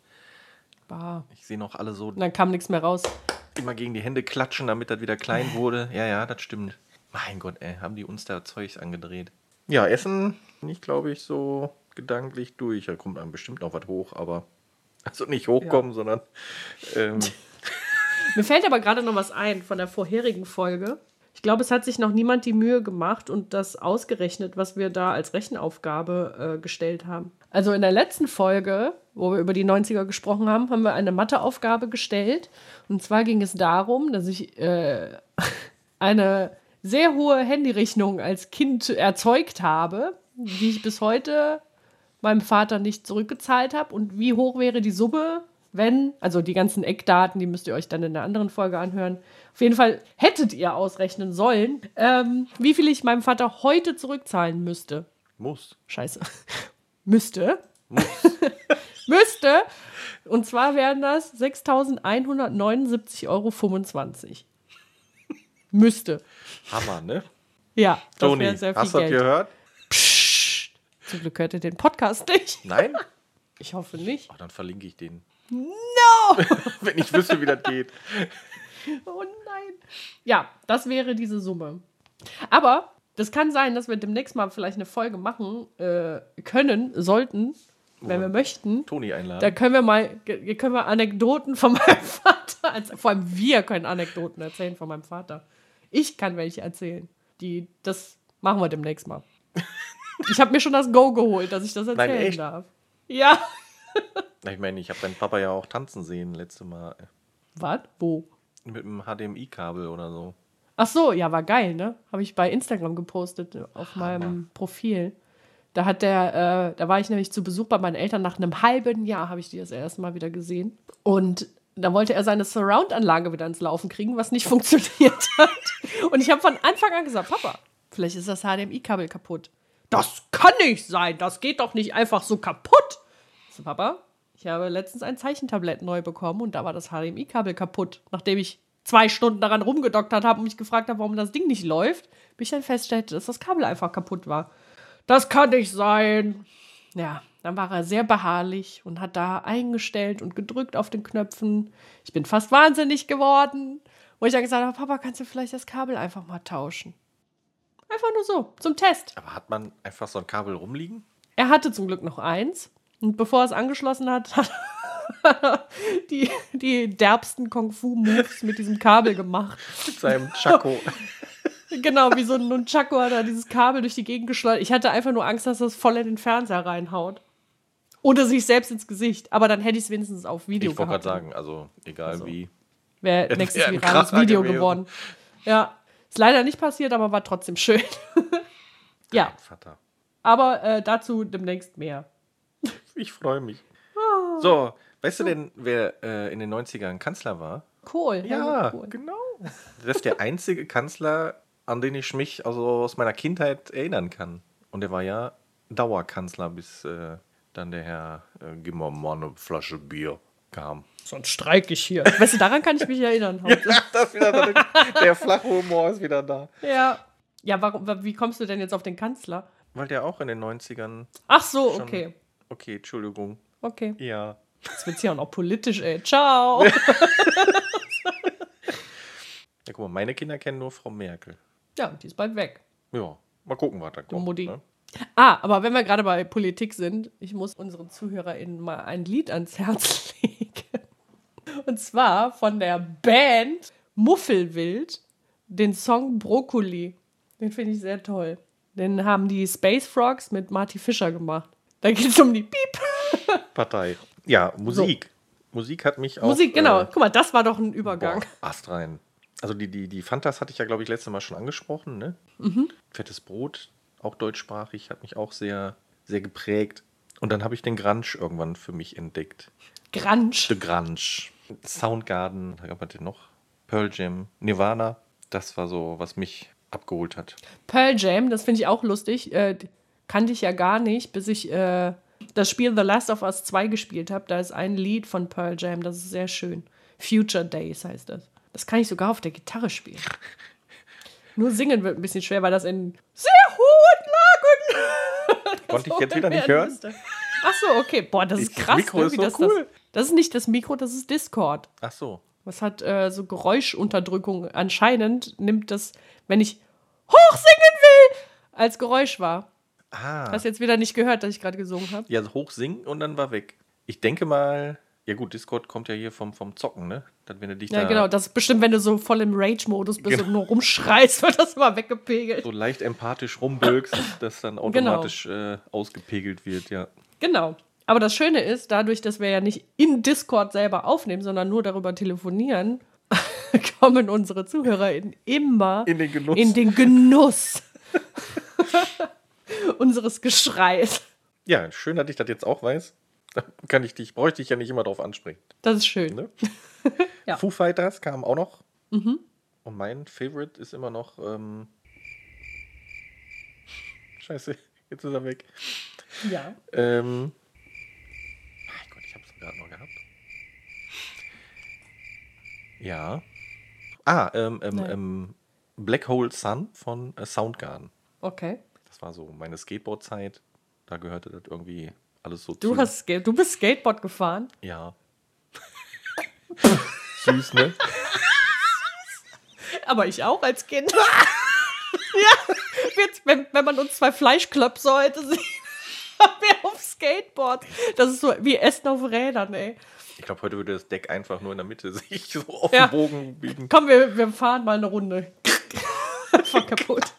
Bah. Ich sehe noch alle so Und dann kam nichts mehr raus. immer gegen die Hände klatschen, damit das wieder klein wurde. Ja, ja, das stimmt. Mein Gott, ey, haben die uns da Zeugs angedreht. Ja, Essen, nicht glaube ich so gedanklich durch. Da kommt dann bestimmt noch was hoch, aber also nicht hochkommen, sondern ähm, (laughs) Mir fällt aber gerade noch was ein von der vorherigen Folge. Ich glaube, es hat sich noch niemand die Mühe gemacht und das ausgerechnet, was wir da als Rechenaufgabe äh, gestellt haben. Also in der letzten Folge, wo wir über die 90er gesprochen haben, haben wir eine Matheaufgabe gestellt. Und zwar ging es darum, dass ich äh, (laughs) eine sehr hohe Handyrechnung als Kind erzeugt habe, die ich bis heute meinem Vater nicht zurückgezahlt habe. Und wie hoch wäre die Summe, wenn, also die ganzen Eckdaten, die müsst ihr euch dann in der anderen Folge anhören. Auf jeden Fall hättet ihr ausrechnen sollen, ähm, wie viel ich meinem Vater heute zurückzahlen müsste. muss. Scheiße. (laughs) müsste. (laughs) müsste. Und zwar wären das 6.179,25 Euro. müsste. Hammer, ne? Ja, das Toni, wäre sehr viel hast du das gehört? Psst. Zum Glück hört ihr den Podcast nicht. Nein? Ich hoffe nicht. Ach, dann verlinke ich den. No! (laughs) Wenn ich wüsste, wie das geht. (laughs) Oh nein. Ja, das wäre diese Summe. Aber das kann sein, dass wir demnächst mal vielleicht eine Folge machen äh, können, sollten, wenn wir möchten. Toni einladen. Da können wir mal, können wir Anekdoten von meinem (laughs) Vater, erzählen. vor allem wir können Anekdoten erzählen von meinem Vater. Ich kann welche erzählen. Die, das machen wir demnächst mal. Ich habe mir schon das Go geholt, dass ich das erzählen echt? darf. Ja. Ich meine, ich habe deinen Papa ja auch tanzen sehen letzte Mal. Was? Wo? Mit einem HDMI-Kabel oder so. Ach so, ja, war geil, ne? Habe ich bei Instagram gepostet äh, auf meinem Profil. Da hat der, äh, da war ich nämlich zu Besuch bei meinen Eltern. Nach einem halben Jahr habe ich die das erste Mal wieder gesehen. Und da wollte er seine Surround-Anlage wieder ins Laufen kriegen, was nicht (laughs) funktioniert hat. Und ich habe von Anfang an gesagt, Papa, vielleicht ist das HDMI-Kabel kaputt. Das kann nicht sein, das geht doch nicht einfach so kaputt. So, Papa, ich habe letztens ein Zeichentablett neu bekommen und da war das HDMI-Kabel kaputt. Nachdem ich zwei Stunden daran rumgedoktert habe und mich gefragt habe, warum das Ding nicht läuft, bis ich dann feststellte, dass das Kabel einfach kaputt war. Das kann nicht sein. Ja, dann war er sehr beharrlich und hat da eingestellt und gedrückt auf den Knöpfen. Ich bin fast wahnsinnig geworden. Wo ich dann gesagt habe, Papa, kannst du vielleicht das Kabel einfach mal tauschen? Einfach nur so, zum Test. Aber hat man einfach so ein Kabel rumliegen? Er hatte zum Glück noch eins. Und bevor er es angeschlossen hat, (laughs) hat er die, die derbsten Kung-Fu-Moves mit diesem Kabel gemacht. Mit seinem Chaco. (laughs) Genau, wie so ein Nunchaku hat er dieses Kabel durch die Gegend geschleudert. Ich hatte einfach nur Angst, dass das voll in den Fernseher reinhaut. Oder sich selbst ins Gesicht. Aber dann hätte ich es wenigstens auf Video Ich wollte gerade sagen, also egal Also. wie. Wäre Es (laughs) nächstes wär ein virales Video gewesen. geworden. Ja. Ist leider nicht passiert, aber war trotzdem schön. ja, Vater. aber äh, dazu demnächst mehr. Ich freue mich. Ah. So, weißt du denn, wer äh, in den 90ern Kanzler war? Kohl. Ja, Kohl. genau. Das ist der einzige Kanzler, an den ich mich also aus meiner Kindheit erinnern kann. Und er war ja Dauerkanzler, bis äh, dann der Herr äh, Gib mal mal eine Flasche Bier kam. Sonst streik ich hier. (laughs) Weißt du, daran kann ich mich erinnern. (laughs) heute. Das wieder der, der flache Humor ist wieder da. Ja. Ja, warum, wa- wie kommst du denn jetzt auf den Kanzler? Weil der auch in den 90ern. Ach so, Schon. okay. Okay, Entschuldigung. Okay. Ja. Jetzt wird's hier auch noch politisch, ey. Ciao. (laughs) (laughs) Ja, guck mal, meine Kinder kennen nur Frau Merkel. Ja, die ist bald weg. Ja, mal gucken, was da kommt. Mutti. Ne? Ah, aber wenn wir gerade bei Politik sind, ich muss unseren ZuhörerInnen mal ein Lied ans Herz (laughs) legen. Und zwar von der Band Muffelwild, den Song Brokkoli. Den finde ich sehr toll. Den haben die Space Frogs mit Marty Fischer gemacht. Da geht es um die Piep. Partei. Ja, Musik. Musik hat mich auch. Musik, genau. Äh, Guck mal, das war doch ein Übergang. Boah, Ast rein. Also die, die, die Fantas hatte ich ja, glaube ich, letztes Mal schon angesprochen. Ne? Mhm. Fettes Brot, auch deutschsprachig, hat mich auch sehr, sehr geprägt. Und dann habe ich den Grunge irgendwann für mich entdeckt. Grunge. The Grunge. Soundgarden, da gab es den noch. Pearl Jam, Nirvana. Das war so, was mich abgeholt hat. Pearl Jam, das finde ich auch lustig. Äh, kannte ich ja gar nicht, bis ich äh, das Spiel The Last of Us 2 gespielt habe. Da ist ein Lied von Pearl Jam, das ist sehr schön. Future Days heißt das. Das kann ich sogar auf der Gitarre spielen. (laughs) Nur singen wird ein bisschen schwer, weil das in sehr hohen Lagen. (laughs) Konnte ich jetzt wieder nicht hören? müsste. Ach so, okay. Boah, das ist krass. Mikro ne, ist so das, cool. das, das ist nicht das Mikro, das ist Discord. Ach so. Was hat äh, so Geräuschunterdrückung? Anscheinend nimmt das, wenn ich hochsingen will, als Geräusch wahr. Ah. Hast jetzt wieder nicht gehört, dass ich gerade gesungen habe? Ja, hoch singen und dann war weg. Ich denke mal, ja gut, Discord kommt ja hier vom, vom Zocken, ne? Dann, wenn du dich Ja, da genau. Das ist bestimmt, wenn du so voll im Rage-Modus bist Genau. und nur rumschreist, (laughs) wird das immer weggepegelt. so leicht empathisch rumbölkst, (clears throat) dass dann automatisch äh, ausgepegelt wird, ja. Genau. Aber das Schöne ist, dadurch, dass wir ja nicht in Discord selber aufnehmen, sondern nur darüber telefonieren, (laughs) kommen unsere ZuhörerInnen immer In den Genuss. in den Genuss (laughs) unseres Geschreis. Ja, schön, dass ich das jetzt auch weiß. Da kann ich dich, brauche ich dich ja nicht immer drauf ansprechen. Das ist schön. Ne? (laughs) Ja. Foo Fighters kam auch noch. Und mein Favorite ist immer noch. Ähm Scheiße, jetzt ist er weg. Ja. Ähm mein Gott, ich habe es gerade noch gehabt. Ja. Ah, ähm, ähm, ähm, Black Hole Sun von äh, Soundgarden. Okay. Das war so meine Skateboard-Zeit. Da gehörte das irgendwie alles so Du, zu. hast, Ska- du bist Skateboard gefahren? Ja. (laughs) Süß, ne? Aber ich auch als Kind. (laughs) ja, jetzt, wenn, wenn man uns zwei Fleischklöpse heute sieht, (laughs) haben wir auf Skateboard. Das ist so wie Essen auf Rädern, ey. Ich glaube, heute würde das Deck einfach nur in der Mitte sich so auf Ja. den Bogen biegen. Komm, wir, wir fahren mal eine Runde. Einfach kaputt.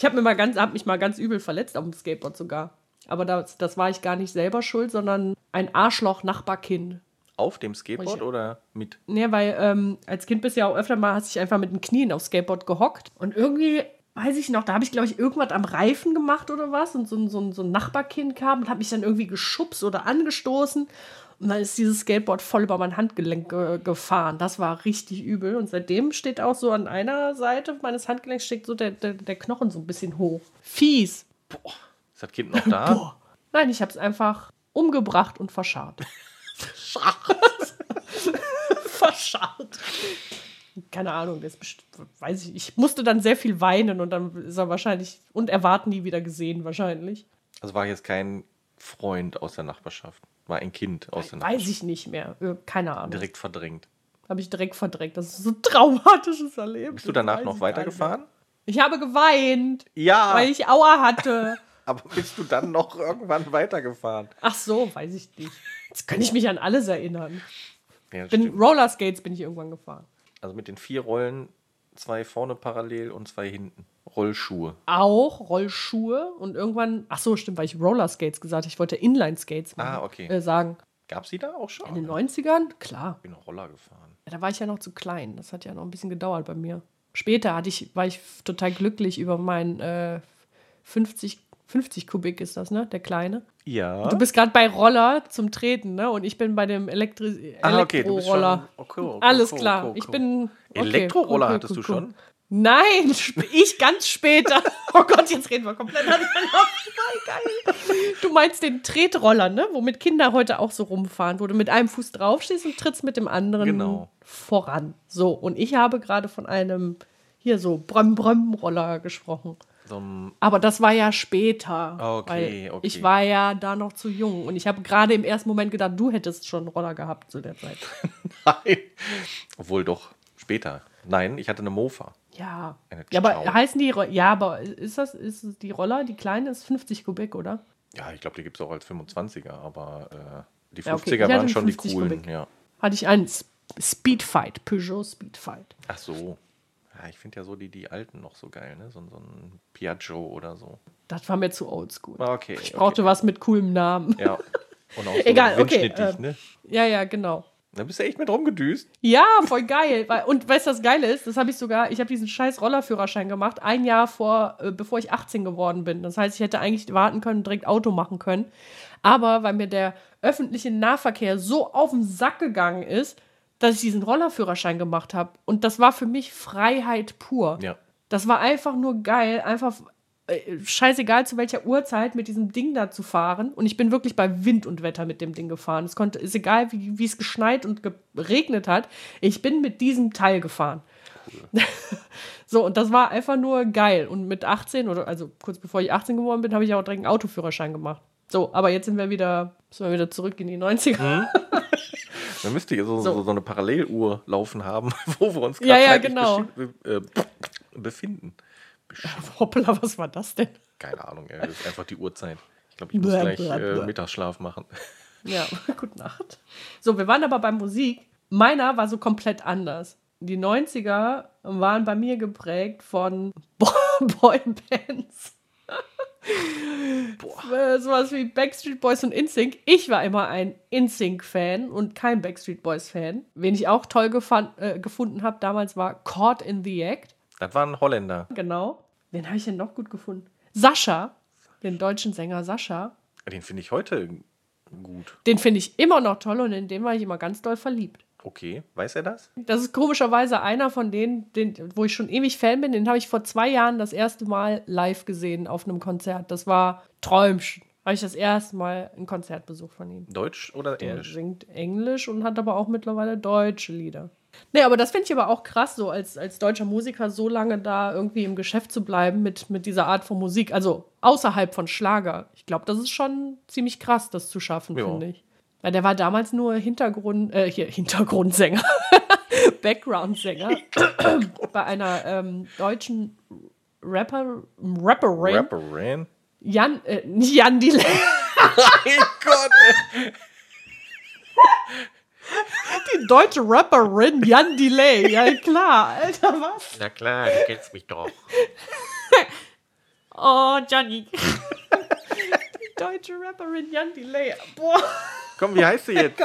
Ich habe mir mal ganz, hab mich mal ganz übel verletzt auf dem Skateboard sogar. Aber das, das war ich gar nicht selber schuld, sondern ein Arschloch-Nachbarkind. Auf dem Skateboard Ich- oder mit? Ne, weil ähm, als Kind bist du ja auch öfter mal, hast dich einfach mit den Knien aufs Skateboard gehockt. Und irgendwie, weiß ich noch, da habe ich, glaube ich, irgendwas am Reifen gemacht oder was. Und so, ein- so, so ein Nachbarkind kam und hat mich dann irgendwie geschubst oder angestoßen. Und dann ist dieses Skateboard voll über mein Handgelenk ge gefahren. Das war richtig übel. Und seitdem steht auch so an einer Seite meines Handgelenks steht so der, der, der Knochen so ein bisschen hoch. Fies. Ist das Kind noch da? Nein, ich habe es einfach umgebracht und verscharrt. verscharrt. (laughs) Keine Ahnung, das weiß ich. Ich musste dann sehr viel weinen und dann ist er wahrscheinlich und erwarten nie wieder gesehen, wahrscheinlich. Also war jetzt kein Freund aus der Nachbarschaft. War ein Kind aus der Weiß ich nicht mehr. Äh, Keine Ahnung. Direkt verdrängt. Habe ich direkt verdrängt. Das ist so ein traumatisches Erlebnis. Bist du danach noch weitergefahren? Ich habe geweint, Ja. weil ich Aua hatte. (laughs) Aber bist du dann noch irgendwann weitergefahren? Ach so, weiß ich nicht. Jetzt kann ich mich an alles erinnern. Ja, Bin, stimmt. Rollerskates bin ich irgendwann gefahren. Also mit den vier Rollen, zwei vorne parallel und zwei hinten. Rollschuhe. auch Rollschuhe und irgendwann, ach so, stimmt, weil ich Rollerskates gesagt habe. Ich wollte Inline-Skates machen, Ah, okay. äh, sagen. Gab sie da auch schon? In den 90ern? Klar. Ich bin Roller gefahren. Ja, da war ich ja noch zu klein. Das hat ja noch ein bisschen gedauert bei mir. Später hatte ich, war ich total glücklich über meinen äh, 50, 50 Kubik ist das, ne? Der kleine. Ja. Du bist gerade bei Roller zum Treten, ne? Und ich bin bei dem Elektri ah. Elektroroller. Okay, okay, Alles okay, klar. okay, Ich bin. Elektroroller hattest du schon? Nein, ich ganz später. (laughs) Oh Gott, jetzt reden wir komplett geil. Du meinst den Tretroller, ne? Womit Kinder heute auch so rumfahren, wo du mit einem Fuß draufstehst und trittst mit dem anderen Genau. voran. So, und ich habe gerade von einem hier so Brömm-Brömm-Roller gesprochen. So Aber das war ja später. Okay, weil okay. Ich war ja da noch zu jung. Und ich habe gerade im ersten Moment gedacht, du hättest schon einen Roller gehabt zu der Zeit. (laughs) Nein. Obwohl doch später. Nein, ich hatte eine Mofa. Ja. Ja, aber heißen die, ja, aber ist das, ist die Roller, die kleine ist 50 Kubik, oder? Ja, ich glaube, die gibt es auch als 25er, aber äh, die 50er Ja, okay. Waren schon die 50 coolen. Kubik. Ja. Hatte ich einen Speedfight, Peugeot Speedfight. Ach so. Ja, ich finde ja so die, die alten noch so geil, ne? So, so ein Piaggio oder so. Das war mir zu oldschool. Ah, Okay. Ich brauchte was mit coolem Namen. Ja. Und auch so (laughs) Egal, okay, windschnittig, äh, ne? Ja, ja, genau. Da bist du echt mit rumgedüst. Ja, voll geil. Und weißt du, was geil ist? Das habe ich sogar, ich habe diesen scheiß Rollerführerschein gemacht, ein Jahr vor, äh, bevor ich 18 geworden bin. Das heißt, ich hätte eigentlich warten können, direkt Auto machen können. Aber weil mir der öffentliche Nahverkehr so auf den Sack gegangen ist, dass ich diesen Rollerführerschein gemacht habe. Und das war für mich Freiheit pur. Ja. Das war einfach nur geil, einfach scheißegal zu welcher Uhrzeit mit diesem Ding da zu fahren. Und ich bin wirklich bei Wind und Wetter mit dem Ding gefahren. Es konnte, ist egal, wie, wie es geschneit und geregnet hat. Ich bin mit diesem Teil gefahren. (laughs) so, und das war einfach nur geil. Und mit 18 oder also kurz bevor ich 18 geworden bin, habe ich auch direkt einen Autoführerschein gemacht. So, aber jetzt sind wir wieder, sind wir wieder zurück in die 90er. Man müsste hier so, So. so. eine Paralleluhr laufen haben, (laughs) wo wir uns Ja, ja, zeitlich genau. Bestimmt, äh. Hoppla, was war das denn? Keine Ahnung, ey, das ist einfach die Uhrzeit. Ich glaube, ich muss Blah, gleich blah, äh. Mittagsschlaf machen. Ja, (laughs) gute Nacht. So, wir waren aber bei Musik. Meiner war so komplett anders. Die 90er waren bei mir geprägt von (laughs) Bo Boybands. Boah. Sowas wie Backstreet Boys und InSync. Ich war immer ein InSync-Fan und kein Backstreet Boys-Fan. Wen ich auch toll äh, gefunden habe damals war Caught in the Act. Das war ein Holländer. Genau. Wen habe ich denn noch gut gefunden? Sascha, den deutschen Sänger Sascha. Den finde ich heute gut. Den finde ich immer noch toll und in den war ich immer ganz doll verliebt. Okay, weiß er das? Das ist komischerweise einer von denen, den, wo ich schon ewig Fan bin. Den habe ich vor zwei Jahren das erste Mal live gesehen auf einem Konzert. Das war Träumchen. Habe ich das erste Mal ein Konzertbesuch von ihm. Deutsch oder Der Englisch? singt Englisch und hat aber auch mittlerweile deutsche Lieder. Nee, aber das finde ich aber auch krass, so als, als deutscher Musiker so lange da irgendwie im Geschäft zu bleiben mit, mit dieser Art von Musik. Also außerhalb von Schlager. Ich glaube, das ist schon ziemlich krass, das zu schaffen, Ja. finde ich. Weil der war damals nur Hintergrund, äh, hier, Hintergrundsänger, (laughs) Backgroundsänger (coughs) bei einer ähm, deutschen Rapper, Rapperin, Rapperin? Jan, äh, Jan Delay. (laughs) Mein Gott, ey. (laughs) Die deutsche Rapperin Jan Delay. Ja, klar. Alter, was? Na klar, du kennst mich doch. (laughs) Oh, Johnny. Die deutsche Rapperin Jan Delay. Boah. Komm, wie heißt sie jetzt?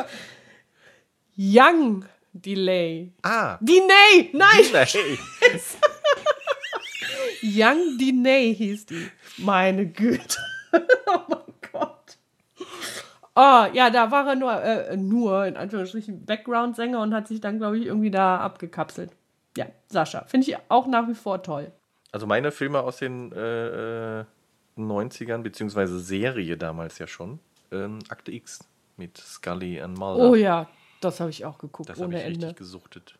Young Delay. Ah, Diney! Nein! nein. (laughs) Young Diney hieß die. Meine Güte. Oh ja, da war er nur, äh, nur in Anführungsstrichen Background-Sänger und hat sich dann, glaube ich, irgendwie da abgekapselt. Ja, Sascha. Finde ich auch nach wie vor toll. Also meine Filme aus den äh, äh, 90ern, beziehungsweise Serie damals ja schon. Ähm, Akte X mit Scully und Mulder. Oh ja, das habe ich auch geguckt, das habe ohne ich richtig Ende. gesuchtet.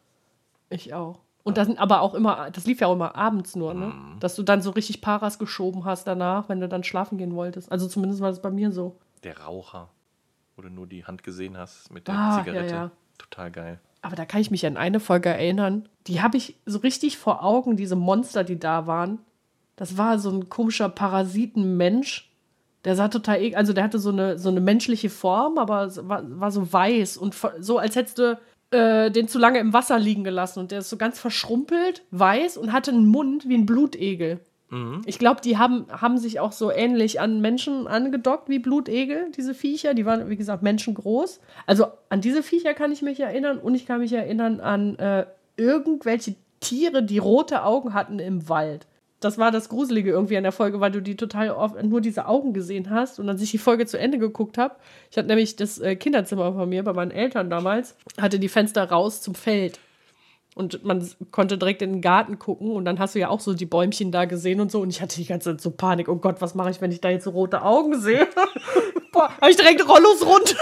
Ich auch. Und das sind aber auch immer, das lief ja auch immer abends nur, ne? Mhm. Dass du dann so richtig Paras geschoben hast danach, wenn du dann schlafen gehen wolltest. Also zumindest war das bei mir so. Der Raucher, wo du nur die Hand gesehen hast mit der Ah, Zigarette. ja, ja. Total geil. Aber da kann ich mich an eine Folge erinnern. Die habe ich so richtig vor Augen, diese Monster, die da waren. Das war so ein komischer Parasitenmensch. Der sah total, ek- also der hatte so eine, so eine menschliche Form, aber war, war so weiß und so, als hättest du äh, den zu lange im Wasser liegen gelassen. Und der ist so ganz verschrumpelt, weiß und hatte einen Mund wie ein Blutegel. Ich glaube, die haben, haben sich auch so ähnlich an Menschen angedockt wie Blutegel, diese Viecher. Die waren, wie gesagt, menschengroß. Also an diese Viecher kann ich mich erinnern und ich kann mich erinnern an äh, irgendwelche Tiere, die rote Augen hatten im Wald. Das war das Gruselige irgendwie an der Folge, weil du die total oft nur diese Augen gesehen hast und dann sich die Folge zu Ende geguckt habe. Ich hatte nämlich das äh, Kinderzimmer von mir bei meinen Eltern damals, hatte die Fenster raus zum Feld. Und man konnte direkt in den Garten gucken und dann hast du ja auch so die Bäumchen da gesehen und so. Und ich hatte die ganze Zeit so Panik. Oh Gott, was mache ich, wenn ich da jetzt so rote Augen sehe? (laughs) Boah, habe ich direkt Rollos runter.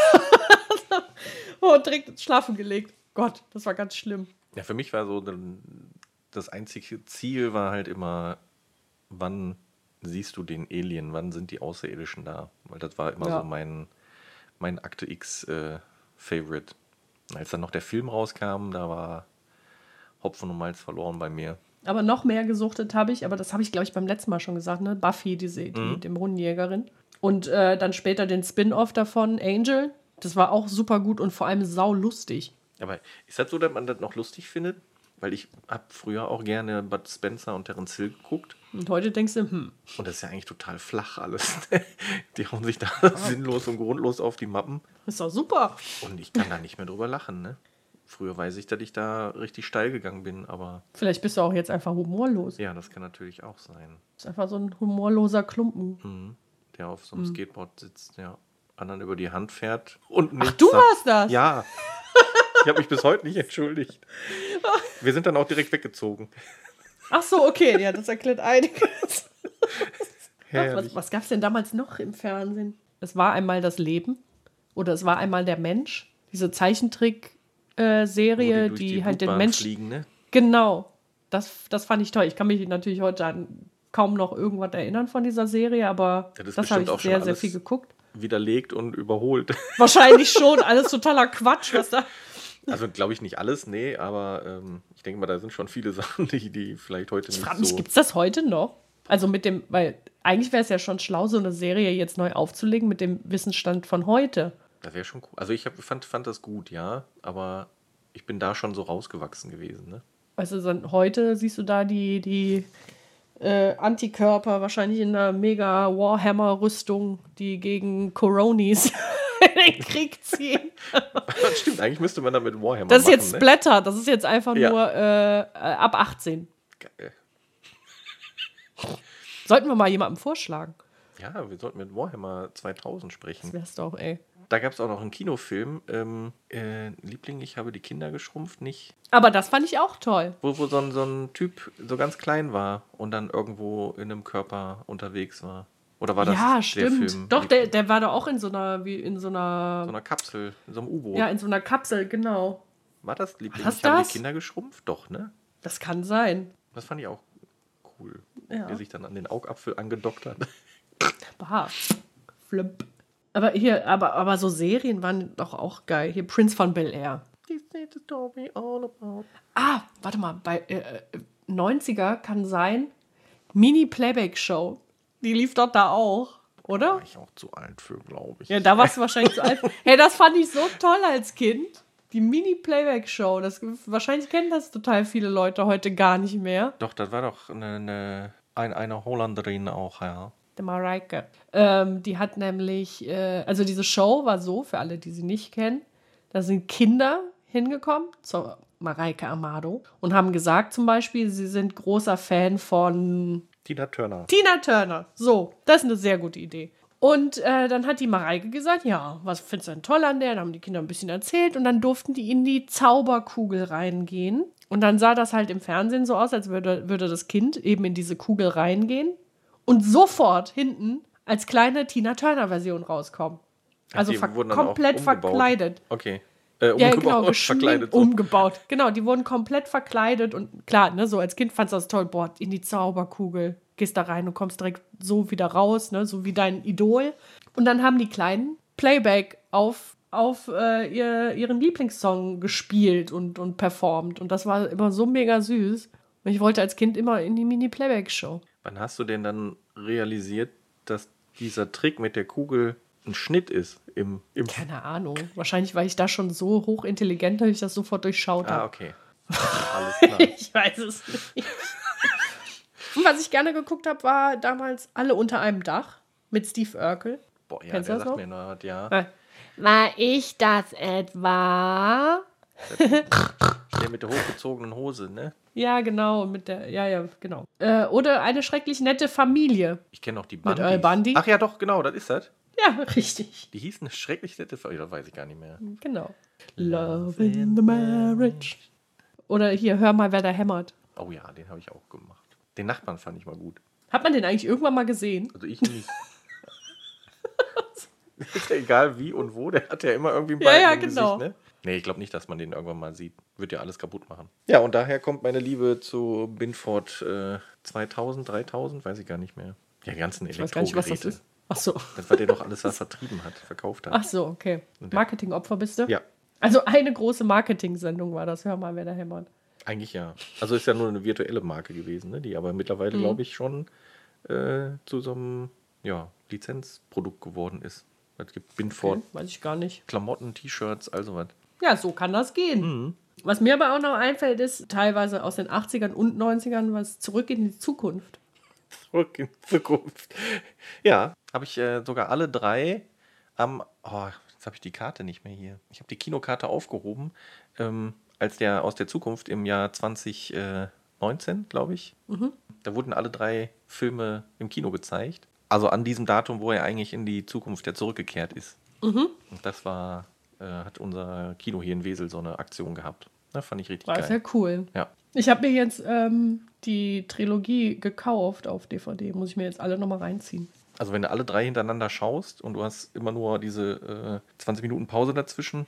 (laughs) und direkt ins Schlafen gelegt. Gott, das war ganz schlimm. Ja, für mich war so das einzige Ziel war halt immer, wann siehst du den Alien, wann sind die Außerirdischen da? Weil das war immer Ja. so mein, mein Akte X äh, Favorite. Als dann noch der Film rauskam, da war Hopfen und Malz verloren bei mir. Aber noch mehr gesuchtet habe ich, aber das habe ich, glaube ich, beim letzten Mal schon gesagt, ne? Buffy, diese, die Mhm. Dämonenjägerin. Und äh, dann später den Spin-off davon, Angel. Das war auch super gut und vor allem sau lustig. Aber ist das so, dass man das noch lustig findet? Weil ich habe früher auch gerne Bud Spencer und Terence Hill geguckt. Und heute denkst du, hm, Und das ist ja eigentlich total flach alles. (laughs) die hauen sich da (laughs) sinnlos und grundlos auf die Mappen. ist doch super. Und ich kann da nicht mehr drüber lachen, ne? Früher weiß ich, dass ich da richtig steil gegangen bin, aber Vielleicht bist du auch jetzt einfach humorlos. ja, das kann natürlich auch sein. Ist einfach so ein humorloser Klumpen. Mhm. Der auf so einem Skateboard sitzt, ja. Anderen über die Hand fährt und nichts du sagt. warst das? Ja. (laughs) Ich habe mich bis heute nicht entschuldigt. Wir sind dann auch direkt weggezogen. Ach so, okay, ja, das erklärt einiges. (laughs) Ach, was was gab es denn damals noch im Fernsehen? Es war einmal das Leben oder es war einmal der Mensch. Diese Wo Zeichentrick-Serie, durch die, halt den Blutbahn Mensch. fliegen, ne? Genau. Das, das fand ich toll. Ich kann mich natürlich heute an kaum noch irgendwas erinnern von dieser Serie, aber Ja, das das, habe ich auch sehr, sehr viel geguckt. Widerlegt und überholt. (laughs) Wahrscheinlich schon. Alles totaler Quatsch, was da. Also glaube ich nicht alles, nee, aber ähm, ich denke mal, da sind schon viele (laughs) Sachen, die, die vielleicht heute Ich nicht frage mich, so. gibt es das heute noch? Also mit dem, weil eigentlich wäre es ja schon schlau, so eine Serie jetzt neu aufzulegen mit dem Wissensstand von heute. Das wäre schon cool. Also ich hab, fand, fand das gut, ja, aber ich bin da schon so rausgewachsen gewesen, ne? Weißt du, heute siehst du da die, die äh, Antikörper wahrscheinlich in einer mega Warhammer-Rüstung, die gegen Coronis (laughs) in den Krieg ziehen. Das (laughs) stimmt, eigentlich müsste man damit Warhammer Das ist machen, jetzt ne? Splatter, das ist jetzt einfach Ja. nur äh, ab 18. Geil. Sollten wir mal jemandem vorschlagen. Ja, wir sollten mit Warhammer 2000 sprechen. Das wär's doch, ey. Da gab es auch noch einen Kinofilm, ähm, äh, Liebling, ich habe die Kinder geschrumpft, nicht? Aber das fand ich auch toll. Wo, wo so, ein, so ein Typ so ganz klein war und dann irgendwo in einem Körper unterwegs war. Oder war das ja, der stimmt. Film? Doch, der, der war da auch in so einer, wie in so einer, so einer Kapsel, in so einem U-Boot. ja, in so einer Kapsel, genau. War das Liebling? War das ich habe das? die Kinder geschrumpft? Doch, ne? Das kann sein. Das fand ich auch cool. Ja. Der sich dann an den Augapfel angedockt hat. Bah. Flip. Aber hier, aber, aber so Serien waren doch auch geil. Hier Prince von Bel Air. Ah, warte mal, bei äh, äh, 90er kann sein Mini-Playback-Show. Die lief doch da auch, oder? War ich auch zu alt für, glaube ich. Ja, da warst du wahrscheinlich zu alt. (laughs) Hey, das fand ich so toll als Kind. Die Mini-Playback-Show. Das, wahrscheinlich kennen das total viele Leute heute gar nicht mehr. Doch, das war doch eine, eine, ein, eine Holländerin auch, ja. Der Mareike. Ähm, die hat nämlich, äh, also diese Show war so, für alle, die sie nicht kennen, da sind Kinder hingekommen zur Mareike Amado und haben gesagt zum Beispiel, sie sind großer Fan von Tina Turner. Tina Turner. So, das ist eine sehr gute Idee. Und äh, dann hat die Mareike gesagt, ja, was findest du denn toll an der? Dann haben die Kinder ein bisschen erzählt und dann durften die in die Zauberkugel reingehen. Und dann sah das halt im Fernsehen so aus, als würde, würde das Kind eben in diese Kugel reingehen und sofort hinten als kleine Tina Turner-Version rauskommen. Also ver komplett verkleidet. Okay. Äh, Ja, umgebaut, genau, (laughs) verkleidet. So. umgebaut. Genau, die wurden komplett verkleidet und klar, ne, so als Kind fandst du das toll, boah, in die Zauberkugel, gehst da rein und kommst direkt so wieder raus, ne, so wie dein Idol. Und dann haben die Kleinen Playback auf, auf äh, ihr, ihren Lieblingssong gespielt und, und performt und das war immer so mega süß. Und ich wollte als Kind immer in die Mini-Playback-Show. Wann hast du denn dann realisiert, dass dieser Trick mit der Kugel ein Schnitt ist? Im, im Keine Ahnung. Wahrscheinlich war ich da schon so hochintelligent, dass ich das sofort durchschaut ah, habe. okay. (laughs) Alles klar. Ich weiß es nicht. Und (laughs) was ich gerne geguckt habe, war damals Alle unter einem Dach mit Steve Urkel. Boah, ja, Kennst der sagt noch? mir noch was, ja. Äh, War ich das etwa? (laughs) Der mit der hochgezogenen Hose, ne? Ja, genau, mit der, ja, ja, genau. Äh, oder eine schrecklich nette Familie. Ich kenne noch die Mit. Al Bundy? Ach ja, doch, genau, das ist das. Ja, (laughs) richtig. Die hießen schrecklich nette Ver- Das weiß ich gar nicht mehr. Genau. Love in the marriage. Oder hier, hör mal, wer da hämmert. Oh ja, den habe ich auch gemacht. Den Nachbarn fand ich mal gut. Hat man den eigentlich irgendwann mal gesehen? Also ich nicht. (laughs) ist ja egal wie und wo, der hat ja immer irgendwie ein Ja, Balken ja, im genau. Gesicht, ne? Nee, ich glaube nicht, dass man den irgendwann mal sieht. Wird ja alles kaputt machen. Ja, und daher kommt meine Liebe zu Binford äh, 2000, 3000, weiß ich gar nicht mehr. Ja, die ganzen Ich weiß gar nicht, was das Elektrogeräte. ist. Ach so. Das war der doch alles, was vertrieben hat, verkauft hat. Ach so, okay. Marketingopfer bist du? Ja, Also eine große Marketing-Sendung war das. Hör mal, wer da hämmert. eigentlich ja. Also ist ja nur eine virtuelle Marke gewesen, ne? die aber Mhm. mittlerweile, glaube ich, schon äh, zu so einem ja, Lizenzprodukt geworden ist. Es gibt Binford Okay, weiß ich gar nicht. Klamotten, T-Shirts, also was. Ja, so kann das gehen. Was mir aber auch noch einfällt, ist teilweise aus den 80ern und 90ern was zurück in die Zukunft. Zurück in die Zukunft. Ja, habe ich äh, sogar alle drei am. Oh, jetzt habe ich die Karte nicht mehr hier. Ich habe die Kinokarte aufgehoben, ähm, als der aus der Zukunft im Jahr 2019, glaube ich. Da wurden alle drei Filme im Kino gezeigt. Also an diesem Datum, wo er eigentlich in die Zukunft ja zurückgekehrt ist. Und das war, äh, hat unser Kino hier in Wesel so eine Aktion gehabt. Da fand ich richtig War geil. sehr cool. Ja. Ich habe mir jetzt ähm, die Trilogie gekauft auf DVD. Muss ich mir jetzt alle nochmal reinziehen. Also wenn du alle drei hintereinander schaust und du hast immer nur diese äh, 20 Minuten Pause dazwischen,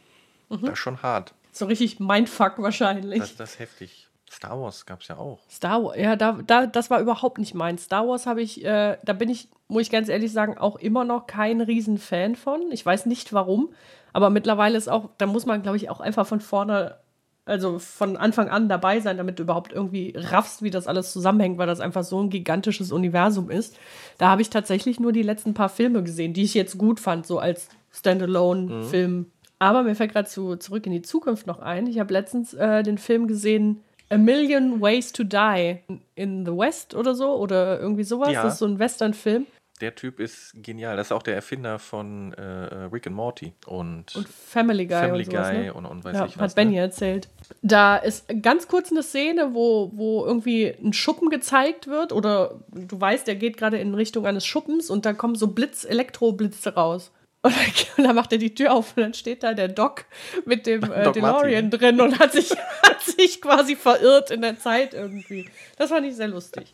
das ist schon hart. So richtig Mindfuck wahrscheinlich. Das, das ist heftig. Star Wars gab es ja auch. Star Wars, ja, da, da, das war überhaupt nicht mein. Star Wars habe ich, äh, da bin ich, muss ich ganz ehrlich sagen, auch immer noch kein Riesenfan von. Ich weiß nicht warum, aber mittlerweile ist auch, da muss man, glaube ich, auch einfach von vorne, also von Anfang an dabei sein, damit du überhaupt irgendwie raffst, wie das alles zusammenhängt, weil das einfach so ein gigantisches Universum ist. Da habe ich tatsächlich nur die letzten paar Filme gesehen, die ich jetzt gut fand, so als Standalone-Film. Aber mir fällt gerade zu, zurück in die Zukunft noch ein. Ich habe letztens äh, den Film gesehen, A Million Ways to Die in the West oder so oder irgendwie sowas. Ja. Das ist so ein Western-Film. Der Typ ist genial. Das ist auch der Erfinder von äh, äh, Rick and Morty und, Und Family Guy Family und sowas, Guy ne? und, und weiß Ja, ich was. hat Benny ne? erzählt. Da ist ganz kurz eine Szene, wo, wo irgendwie ein Schuppen gezeigt wird oder du weißt, der geht gerade in Richtung eines Schuppens und da kommen so Blitz, Elektroblitze raus. Und dann, (laughs) dann macht er die Tür auf und dann steht da der Doc mit dem (laughs) äh, Doc DeLorean Martin. drin und hat sich, (laughs) hat sich quasi verirrt in der Zeit irgendwie. Das fand ich sehr lustig.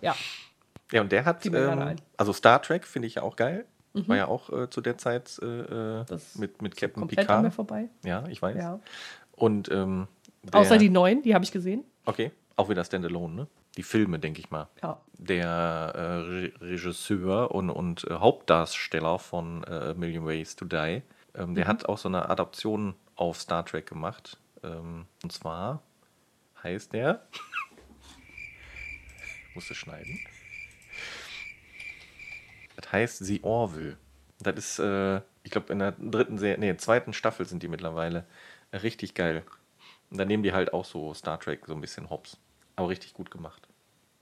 Ja. Ja, und der hat, ähm. Mhm. also Star Trek finde ich ja auch geil. War ja auch äh, zu der Zeit äh, äh, mit, mit Captain Komplett an mir Picard. vorbei. Ja, ich weiß. Ja. Und ähm, Außer die neuen, die habe ich gesehen. Okay, auch wieder Standalone, ne? Die Filme, denke ich mal. Ja. Der äh, Re Regisseur und, und äh, Hauptdarsteller von äh, A Million Ways to Die, ähm, Mhm. der hat auch so eine Adaption auf Star Trek gemacht. Ähm, und zwar heißt der. (laughs) musste schneiden. Das heißt The Orville. Das ist, äh, ich glaube, in der dritten Serie, nee, zweiten Staffel sind die mittlerweile. Richtig geil. Und da nehmen die halt auch so Star Trek so ein bisschen hops. Aber richtig gut gemacht.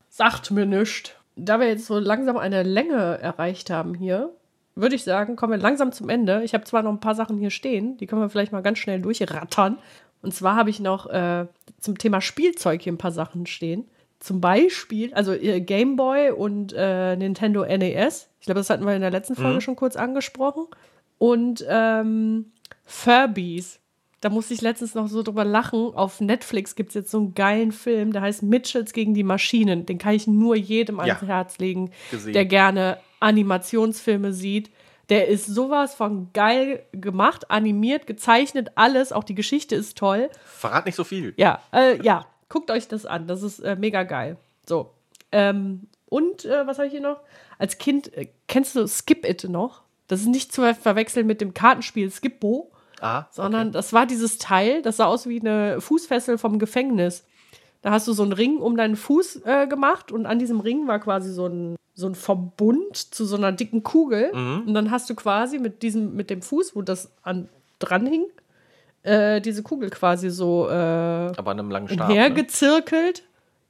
Sagt mir nichts. Da wir jetzt so langsam eine Länge erreicht haben hier, würde ich sagen, kommen wir langsam zum Ende. Ich habe zwar noch ein paar Sachen hier stehen, die können wir vielleicht mal ganz schnell durchrattern. Und zwar habe ich noch äh, zum Thema Spielzeug hier ein paar Sachen stehen. Zum Beispiel, also äh, Game Boy und äh, Nintendo NES. Ich glaube, das hatten wir in der letzten Folge schon kurz angesprochen. Und ähm, Furbies. Da musste ich letztens noch so drüber lachen. Auf Netflix gibt es jetzt so einen geilen Film, der heißt Mitchells gegen die Maschinen. Den kann ich nur jedem ans Ja, Herz legen, gesehen. der gerne Animationsfilme sieht. Der ist sowas von geil gemacht, animiert, gezeichnet, alles. Auch die Geschichte ist toll. Verrat nicht so viel. Ja, äh, ja, guckt euch das an. Das ist äh, mega geil. So. Ähm, und äh, was habe ich hier noch? Als Kind, äh, kennst du Skip It noch? Das ist nicht zu verwechseln mit dem Kartenspiel Skippo, Ah, sondern das war dieses Teil, das sah aus wie eine Fußfessel vom Gefängnis. Da hast du so einen Ring um deinen Fuß äh, gemacht und an diesem Ring war quasi so ein, so ein Verbund zu so einer dicken Kugel. Und dann hast du quasi mit diesem, mit dem Fuß, wo das an, dran hing, äh, diese Kugel quasi so äh, aber an einem langen Stab. Ne?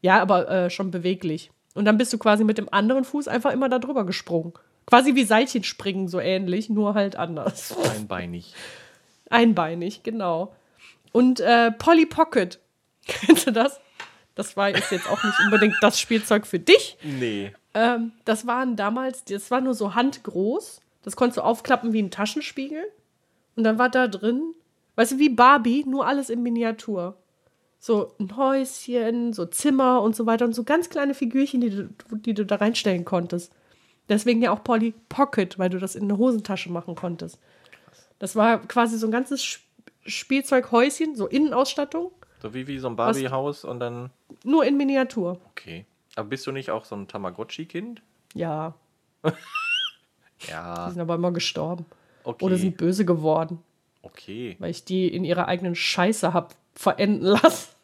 Ja, aber äh, schon beweglich. Und dann bist du quasi mit dem anderen Fuß einfach immer da drüber gesprungen. Quasi wie Seilchenspringen, so ähnlich, nur halt anders. Einbeinig. Einbeinig, genau. Und äh, Polly Pocket. (laughs) Kennst du das? Das war ist jetzt auch nicht unbedingt das Spielzeug für dich. Nee. Ähm, das waren damals, das war nur so handgroß. Das konntest du aufklappen wie ein Taschenspiegel. Und dann war da drin, weißt du, wie Barbie, nur alles in Miniatur. So ein Häuschen, so Zimmer und so weiter und so ganz kleine Figürchen, die du, die du da reinstellen konntest. Deswegen ja auch Polly Pocket, weil du das in eine Hosentasche machen konntest. Das war quasi so ein ganzes Sp- Spielzeughäuschen, so Innenausstattung, So wie, wie so ein Barbie-Haus und dann. nur in Miniatur. Okay. Aber bist du nicht auch so ein Tamagotchi-Kind? Ja, (laughs) die Ja. sind aber immer gestorben. Okay. Oder sind böse geworden, okay. weil ich die in ihrer eigenen Scheiße hab verenden lassen.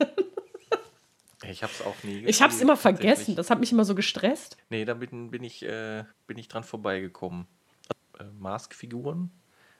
Ich hab's auch nie Ich hab's gespielt, immer vergessen. Das hat mich immer so gestresst. Nee, da bin, bin, ich, äh, bin ich dran vorbeigekommen. Äh, Mask-Figuren.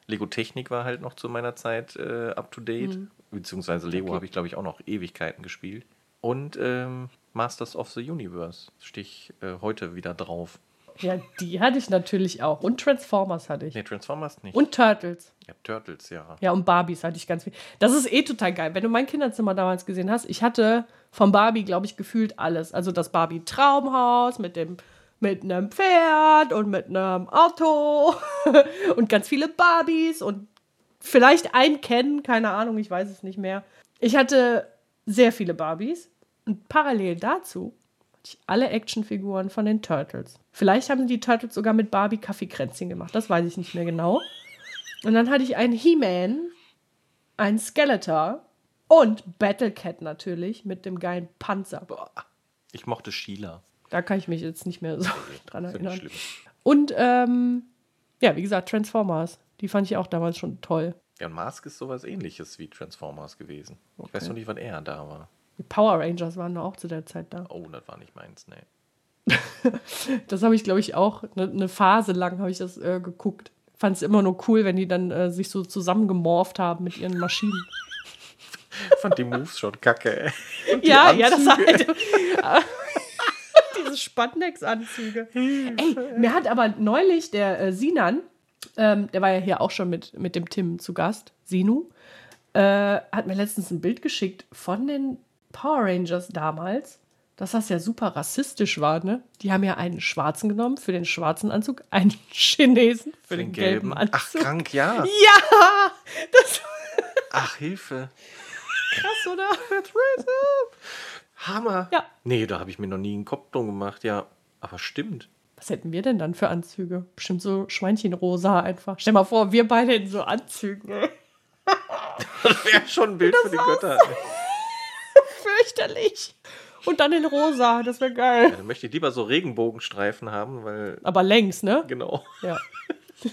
Lego Technik war halt noch zu meiner Zeit äh, up to date. Mhm. Beziehungsweise Lego Okay. habe ich, glaube ich, auch noch Ewigkeiten gespielt. Und ähm, Masters of the Universe stehe ich äh, heute wieder drauf. Ja, die hatte ich natürlich auch. Und Transformers hatte ich. Nee, Transformers nicht. Und Turtles. ja, Turtles, ja. Ja, und Barbies hatte ich ganz viel. Das ist eh total geil. Wenn du mein Kinderzimmer damals gesehen hast, ich hatte von Barbie, glaube ich, gefühlt alles. Also das Barbie-Traumhaus mit dem mit einem Pferd und mit einem Auto (laughs) und ganz viele Barbies und vielleicht ein Ken, keine Ahnung, ich weiß es nicht mehr. Ich hatte sehr viele Barbies und parallel dazu hatte ich alle Actionfiguren von den Turtles. Vielleicht haben die Turtles sogar mit Barbie Kaffeekränzchen gemacht, das weiß ich nicht mehr genau. Und dann hatte ich einen He-Man, einen Skeletor und Battlecat natürlich mit dem geilen Panzer. Boah. Ich mochte Sheila. Da kann ich mich jetzt nicht mehr so dran erinnern. Und ähm, ja, wie gesagt, Transformers. Die fand ich auch damals schon toll. Ja, und Mask ist sowas ähnliches wie Transformers gewesen. Ich weiß noch nicht, wann er da war. Die Power Rangers waren da auch zu der Zeit da. Oh, das war nicht meins, nee. (laughs) Das habe ich, glaube ich, auch eine ne Phase lang habe ich das äh, geguckt. Fand es immer nur cool, wenn die dann äh, sich so zusammengemorpht haben mit ihren Maschinen. Ich fand die Moves schon kacke, ey. (laughs) Und die Ja, ja, das Anzüge. halt. (laughs) Diese Spandex-Anzüge. Ey, mir hat aber neulich der äh, Sinan, ähm, der war ja hier auch schon mit, mit dem Tim zu Gast, Sinu, äh, hat mir letztens ein Bild geschickt von den Power Rangers damals, dass das ja super rassistisch war, ne? Die haben ja einen Schwarzen genommen für den schwarzen Anzug, (laughs) einen Chinesen für, den, gelben, Anzug. Ach, krank, ja. Ja! (laughs) Das (laughs) Ach, Hilfe. krass, oder? Hammer. Ja. Nee, da habe ich mir noch nie einen Kopf drum gemacht, ja. Aber stimmt. Was hätten wir denn dann für Anzüge? Bestimmt so Schweinchenrosa einfach. Stell mal vor, wir beide in so Anzügen. ey. Das wäre schon ein Bild für die Götter. Fürchterlich. Und dann in rosa, das wäre Ja, geil. dann möchte ich lieber so Regenbogenstreifen haben, weil, Aber längs, ne? genau. Ja. (laughs)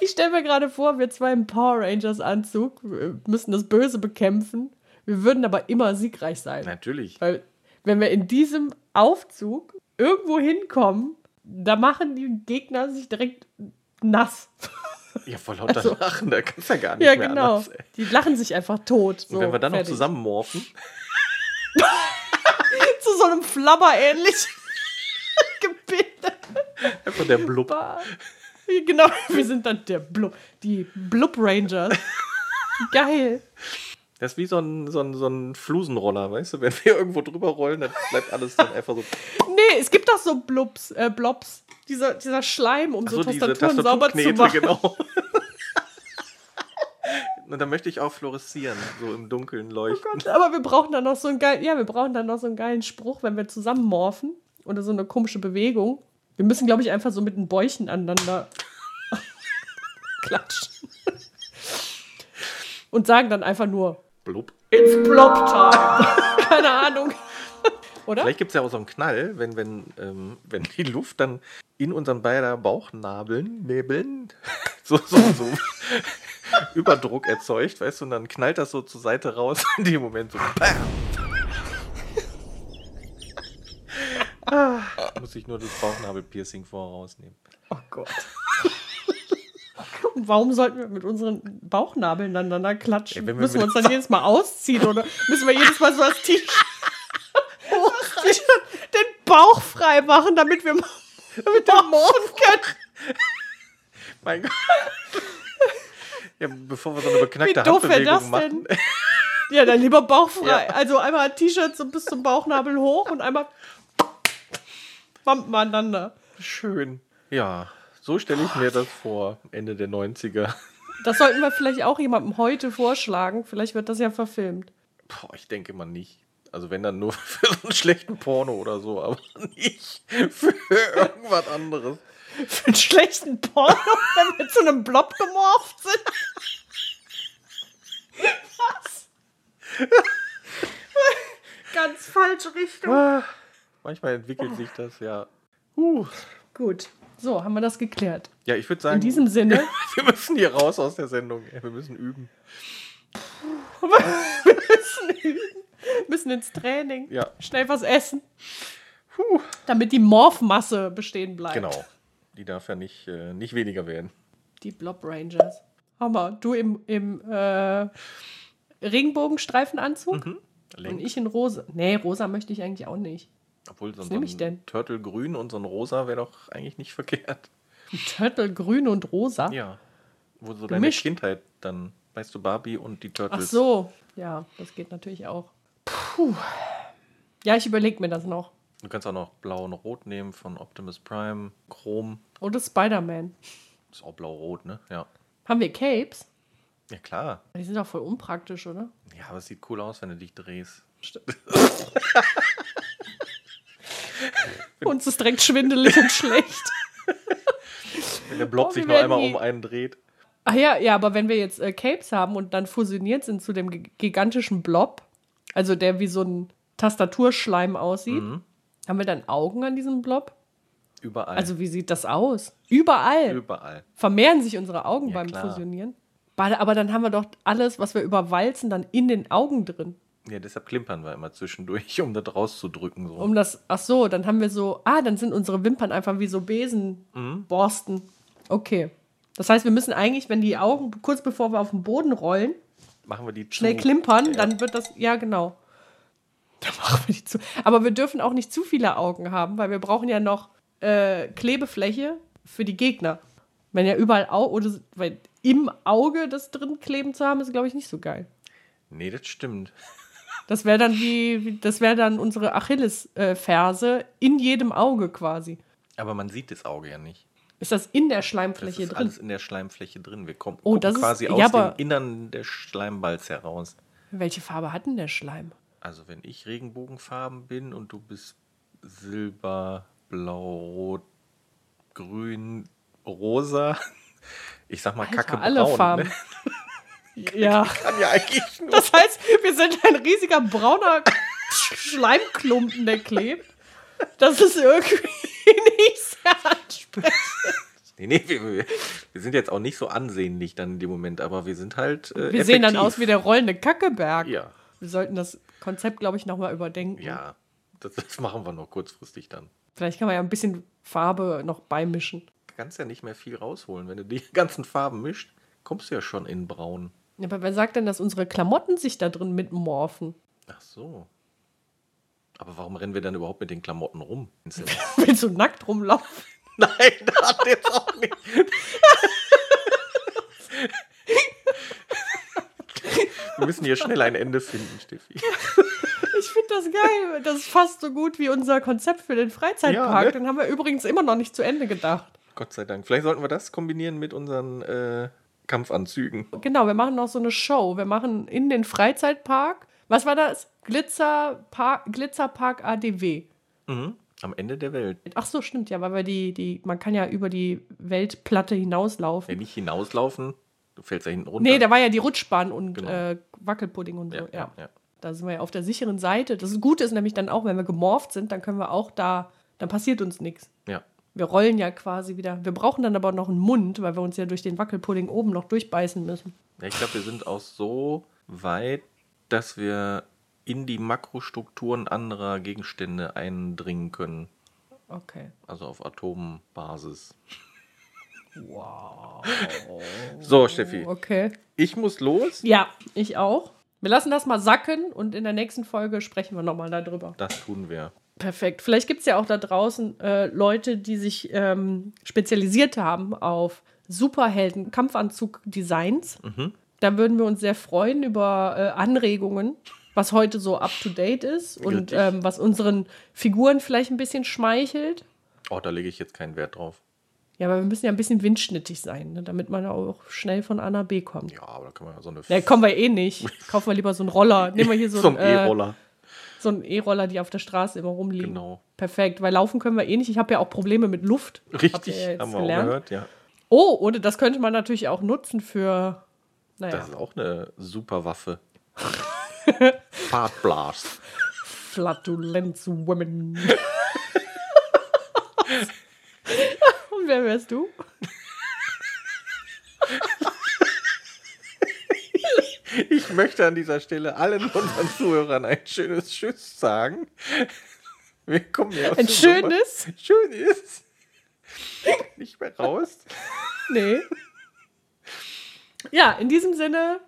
ich stelle mir gerade vor, wir zwei im Power Rangers Anzug müssen das Böse bekämpfen. Wir würden aber immer siegreich sein. Natürlich. Weil, wenn wir in diesem Aufzug irgendwo hinkommen, da machen die Gegner sich direkt nass. (laughs) Ja, vor lauter Also- Lachen, da kannst du ja gar nicht Ja, mehr genau. anders. Ey. Die lachen sich einfach tot. So, Und wenn wir dann noch fertig. zusammenmorphen, (laughs) Zu so einem Flabber ähnlich (laughs) Gebilde. einfach der Blub. Genau, (laughs) wir sind dann der Blub, die Blub Rangers. Geil. Das ist wie so ein, so, ein, so ein Flusenroller, weißt du? (laughs) Wenn wir irgendwo drüber rollen, dann bleibt alles dann einfach so. Nee, es gibt doch so Blubs, äh, Blobs. Dieser, dieser Schleim, um so, so Tastaturen sauber zu Tastaturknete, machen. genau. (laughs) (laughs) Und dann möchte ich auch fluoreszieren, so im Dunkeln leuchten. Aber wir brauchen dann noch so einen geilen, ja, wir brauchen dann noch so einen geilen Spruch, wenn wir zusammen morphen. Oder so eine komische Bewegung. Wir müssen, glaube ich, einfach so mit den Bäuchen aneinander klatschen. Und sagen dann einfach nur, Blub. it's Blob-Time. (laughs) Keine Ahnung. Oder? Vielleicht gibt es ja auch so einen Knall, wenn, wenn, ähm, wenn die Luft dann in unseren beider Bauchnabeln, Nebeln, (laughs) so, so, so (laughs) Überdruck erzeugt, weißt du, und dann knallt das so zur Seite raus, in dem Moment so. Bam. Ah, muss ich nur das Bauchnabelpiercing vorausnehmen. Oh Gott. Und warum sollten wir mit unseren Bauchnabeln aneinander klatschen? Ja, wir müssen wir mit- uns dann (laughs) jedes Mal ausziehen oder müssen wir jedes Mal so das T-Shirt hochziehen? Bauch frei machen, damit wir damit wir morgen können. (laughs) Mein Gott. Ja, bevor wir so eine beknackte Wie doof wäre das Handbewegung machen. (laughs) Ja, dann lieber bauchfrei. Ja. Also einmal T-Shirt so bis zum Bauchnabel hoch und einmal bumpen aneinander. Schön. Ja, so stelle ich mir das vor, Ende der 90er. Das sollten wir vielleicht auch jemandem heute vorschlagen. Vielleicht wird das ja verfilmt. Boah, ich denke mal nicht. Also wenn dann nur (laughs) für so einen schlechten Porno oder so, aber nicht für irgendwas anderes. Für einen schlechten Porno, (laughs) wenn wir zu einem Blob gemorpht sind. Was? Ganz falsche Richtung. Ah, Manchmal entwickelt sich das, ja. Uh. Gut. So, haben wir das geklärt. Ja, ich würde sagen, In diesem Sinne. (laughs) wir müssen hier raus aus der Sendung. (laughs) Wir müssen üben. wir müssen üben. Müssen ins Training. Ja. Schnell was essen. Puh. Damit die Morphmasse bestehen bleibt. Genau. Die darf ja nicht, äh, nicht weniger werden. Die Blob Rangers. Hammer. Du im, im äh, Regenbogenstreifenanzug und Lenk. ich in rosa. Nee, rosa möchte ich eigentlich auch nicht. Obwohl so, so ein denn? Turtle grün und so ein rosa wäre doch eigentlich nicht (laughs) verkehrt. Turtle grün und rosa. Ja. Wo so deine Gemischt. Kindheit dann, weißt du, Barbie und die Turtles. Ach so. Ja, das geht natürlich auch. Puh. Ja, ich überlege mir das noch. Du kannst auch noch blau und rot nehmen von Optimus Prime, Chrom. Oder Spider-Man. Ist auch blau-rot, ne? Ja. Haben wir Capes? Ja, klar. Die sind doch voll unpraktisch, oder? Ja, aber es sieht cool aus, wenn du dich drehst. (laughs) Uns ist direkt schwindelig und (laughs) schlecht. Wenn der Blob Oh, sich werden einmal die- um einen dreht. Ach ja, ja, aber wenn wir jetzt äh, Capes haben und dann fusioniert sind zu dem gi- gigantischen Blob, also der wie so ein Tastaturschleim aussieht, Mhm. haben wir dann Augen an diesem Blob? Überall. Also wie sieht das aus? Überall. Überall. Vermehren sich unsere Augen Ja, beim klar. Fusionieren? Aber dann haben wir doch alles, was wir überwalzen, dann in den Augen drin. Ja, deshalb klimpern wir immer zwischendurch, (laughs) um das rauszudrücken. So. Um das, ach so, dann haben wir so, ah, dann sind unsere Wimpern einfach wie so Besenborsten. Okay. Das heißt, wir müssen eigentlich, wenn die Augen kurz bevor wir auf den Boden rollen, Machen wir die schnell zu. klimpern, Ja. dann wird das, ja genau. Dann (laughs) machen wir die zu. Aber wir dürfen auch nicht zu viele Augen haben, weil wir brauchen ja noch äh, Klebefläche für die Gegner. Wenn ja überall Au oder weil im Auge das drin kleben zu haben, ist glaube ich nicht so geil. Nee, das stimmt. Das wäre dann wie, das wäre dann unsere Achillesferse in jedem Auge quasi. Aber man sieht das Auge ja nicht. Ist das in der Das Schleimfläche ist drin? alles in der Schleimfläche drin. Wir kommen Oh, das ist- quasi ja, aus aber- dem Innern des Schleimballs heraus. Welche Farbe hat denn der Schleim? Also wenn ich Regenbogenfarben bin und du bist Silber, Blau, Rot, Grün, Rosa. (laughs) Ich sag mal Alter, Kacke alle braun. Farben. Ne? (laughs) Ja. Kann ja eigentlich nur. Das heißt, wir sind ein riesiger brauner Schleimklumpen, der klebt. Das ist irgendwie nicht sehr ansprechend. Nee, nee, wir, wir, wir sind jetzt auch nicht so ansehnlich dann in dem Moment, aber wir sind halt. Äh, Wir sehen dann effektiv. aus wie der rollende Kackeberg. Ja, Wir sollten das Konzept, glaube ich, nochmal überdenken. ja. Das, das machen wir noch kurzfristig dann. Vielleicht kann man ja ein bisschen Farbe noch beimischen. Du kannst ja nicht mehr viel rausholen. Wenn du die ganzen Farben mischt, kommst du ja schon in Braun. Ja, Aber wer sagt denn, dass unsere Klamotten sich da drin mitmorphen? Ach so. Aber warum rennen wir dann überhaupt mit den Klamotten rum? (laughs) Willst du nackt rumlaufen? (laughs) Nein, (laughs) das hat jetzt auch nicht. Wir müssen hier schnell ein Ende finden, Steffi. Ich finde das geil. Das ist fast so gut wie unser Konzept für den Freizeitpark. Ja, ne? Den haben wir übrigens immer noch nicht zu Ende gedacht. Gott sei Dank. Vielleicht sollten wir das kombinieren mit unseren äh, Kampfanzügen. Genau, wir machen noch so eine Show. Wir machen in den Freizeitpark. Was war das? Glitzerpark, Glitzerpark ADW. Mhm. Am Ende der Welt. Ach so, stimmt ja, weil wir die, die, man kann ja über die Weltplatte hinauslaufen. Ja, nicht hinauslaufen, du fällst da hinten runter. Nee, da war ja die Rutschbahn und Genau. äh, Wackelpudding und so. ja, Ja, ja, ja. Da sind wir ja auf der sicheren Seite. Das Gute ist nämlich dann auch, wenn wir gemorpht sind, dann können wir auch da, dann passiert uns nichts. ja. Wir rollen ja quasi wieder. Wir brauchen dann aber noch einen Mund, weil wir uns ja durch den Wackelpudding oben noch durchbeißen müssen. Ja, ich glaube, wir sind auch so weit, dass wir in die Makrostrukturen anderer Gegenstände eindringen können. Okay. Also auf Atombasis. Wow. So, Steffi, Okay. ich muss los. Ja, ich auch. Wir lassen das mal sacken und in der nächsten Folge sprechen wir nochmal darüber. Das tun wir. Perfekt. Vielleicht gibt es ja auch da draußen äh, Leute, die sich ähm, spezialisiert haben auf Superhelden, Kampfanzug-Designs. Da würden wir uns sehr freuen über äh, Anregungen, was heute so up to date ist und ähm, was unseren Figuren vielleicht ein bisschen schmeichelt. Oh, da lege ich jetzt keinen Wert drauf. Ja, aber wir müssen ja ein bisschen windschnittig sein, ne, damit man auch schnell von A nach B kommt. Ja, aber da kann man ja so eine. Ja, kommen wir eh nicht. Kaufen wir lieber so einen Roller. Nehmen wir hier so, (laughs) so einen ein äh, E-Roller. So einen E-Roller, die auf der Straße immer rumliegen. Genau. Perfekt, weil laufen können wir eh nicht. Ich habe ja auch Probleme mit Luft. Richtig, jetzt haben wir auch gelernt? gehört, ja. Oh, und das könnte man natürlich auch nutzen für. Naja, Das ist auch eine super Waffe. (laughs) Fartblast. Flatulenz Women. (laughs) und wer wärst du? (laughs) Ich möchte an dieser Stelle allen unseren Zuhörern ein schönes Tschüss sagen. Wir kommen ja aus Ein schönes? Nummer- Schönes. Nicht mehr raus. Nee. Ja, in diesem Sinne,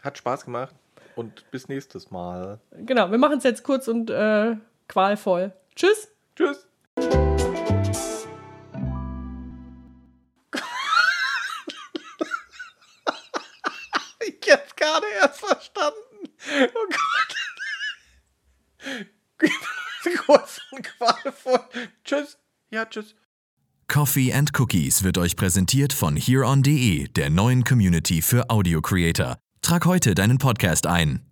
Hat Spaß gemacht und bis nächstes Mal. genau, wir machen es jetzt kurz und äh, qualvoll. Tschüss. Tschüss. Tschüss. Coffee and Cookies wird euch präsentiert von hereon.de, der neuen Community für Audio Creator. Trag heute deinen Podcast ein.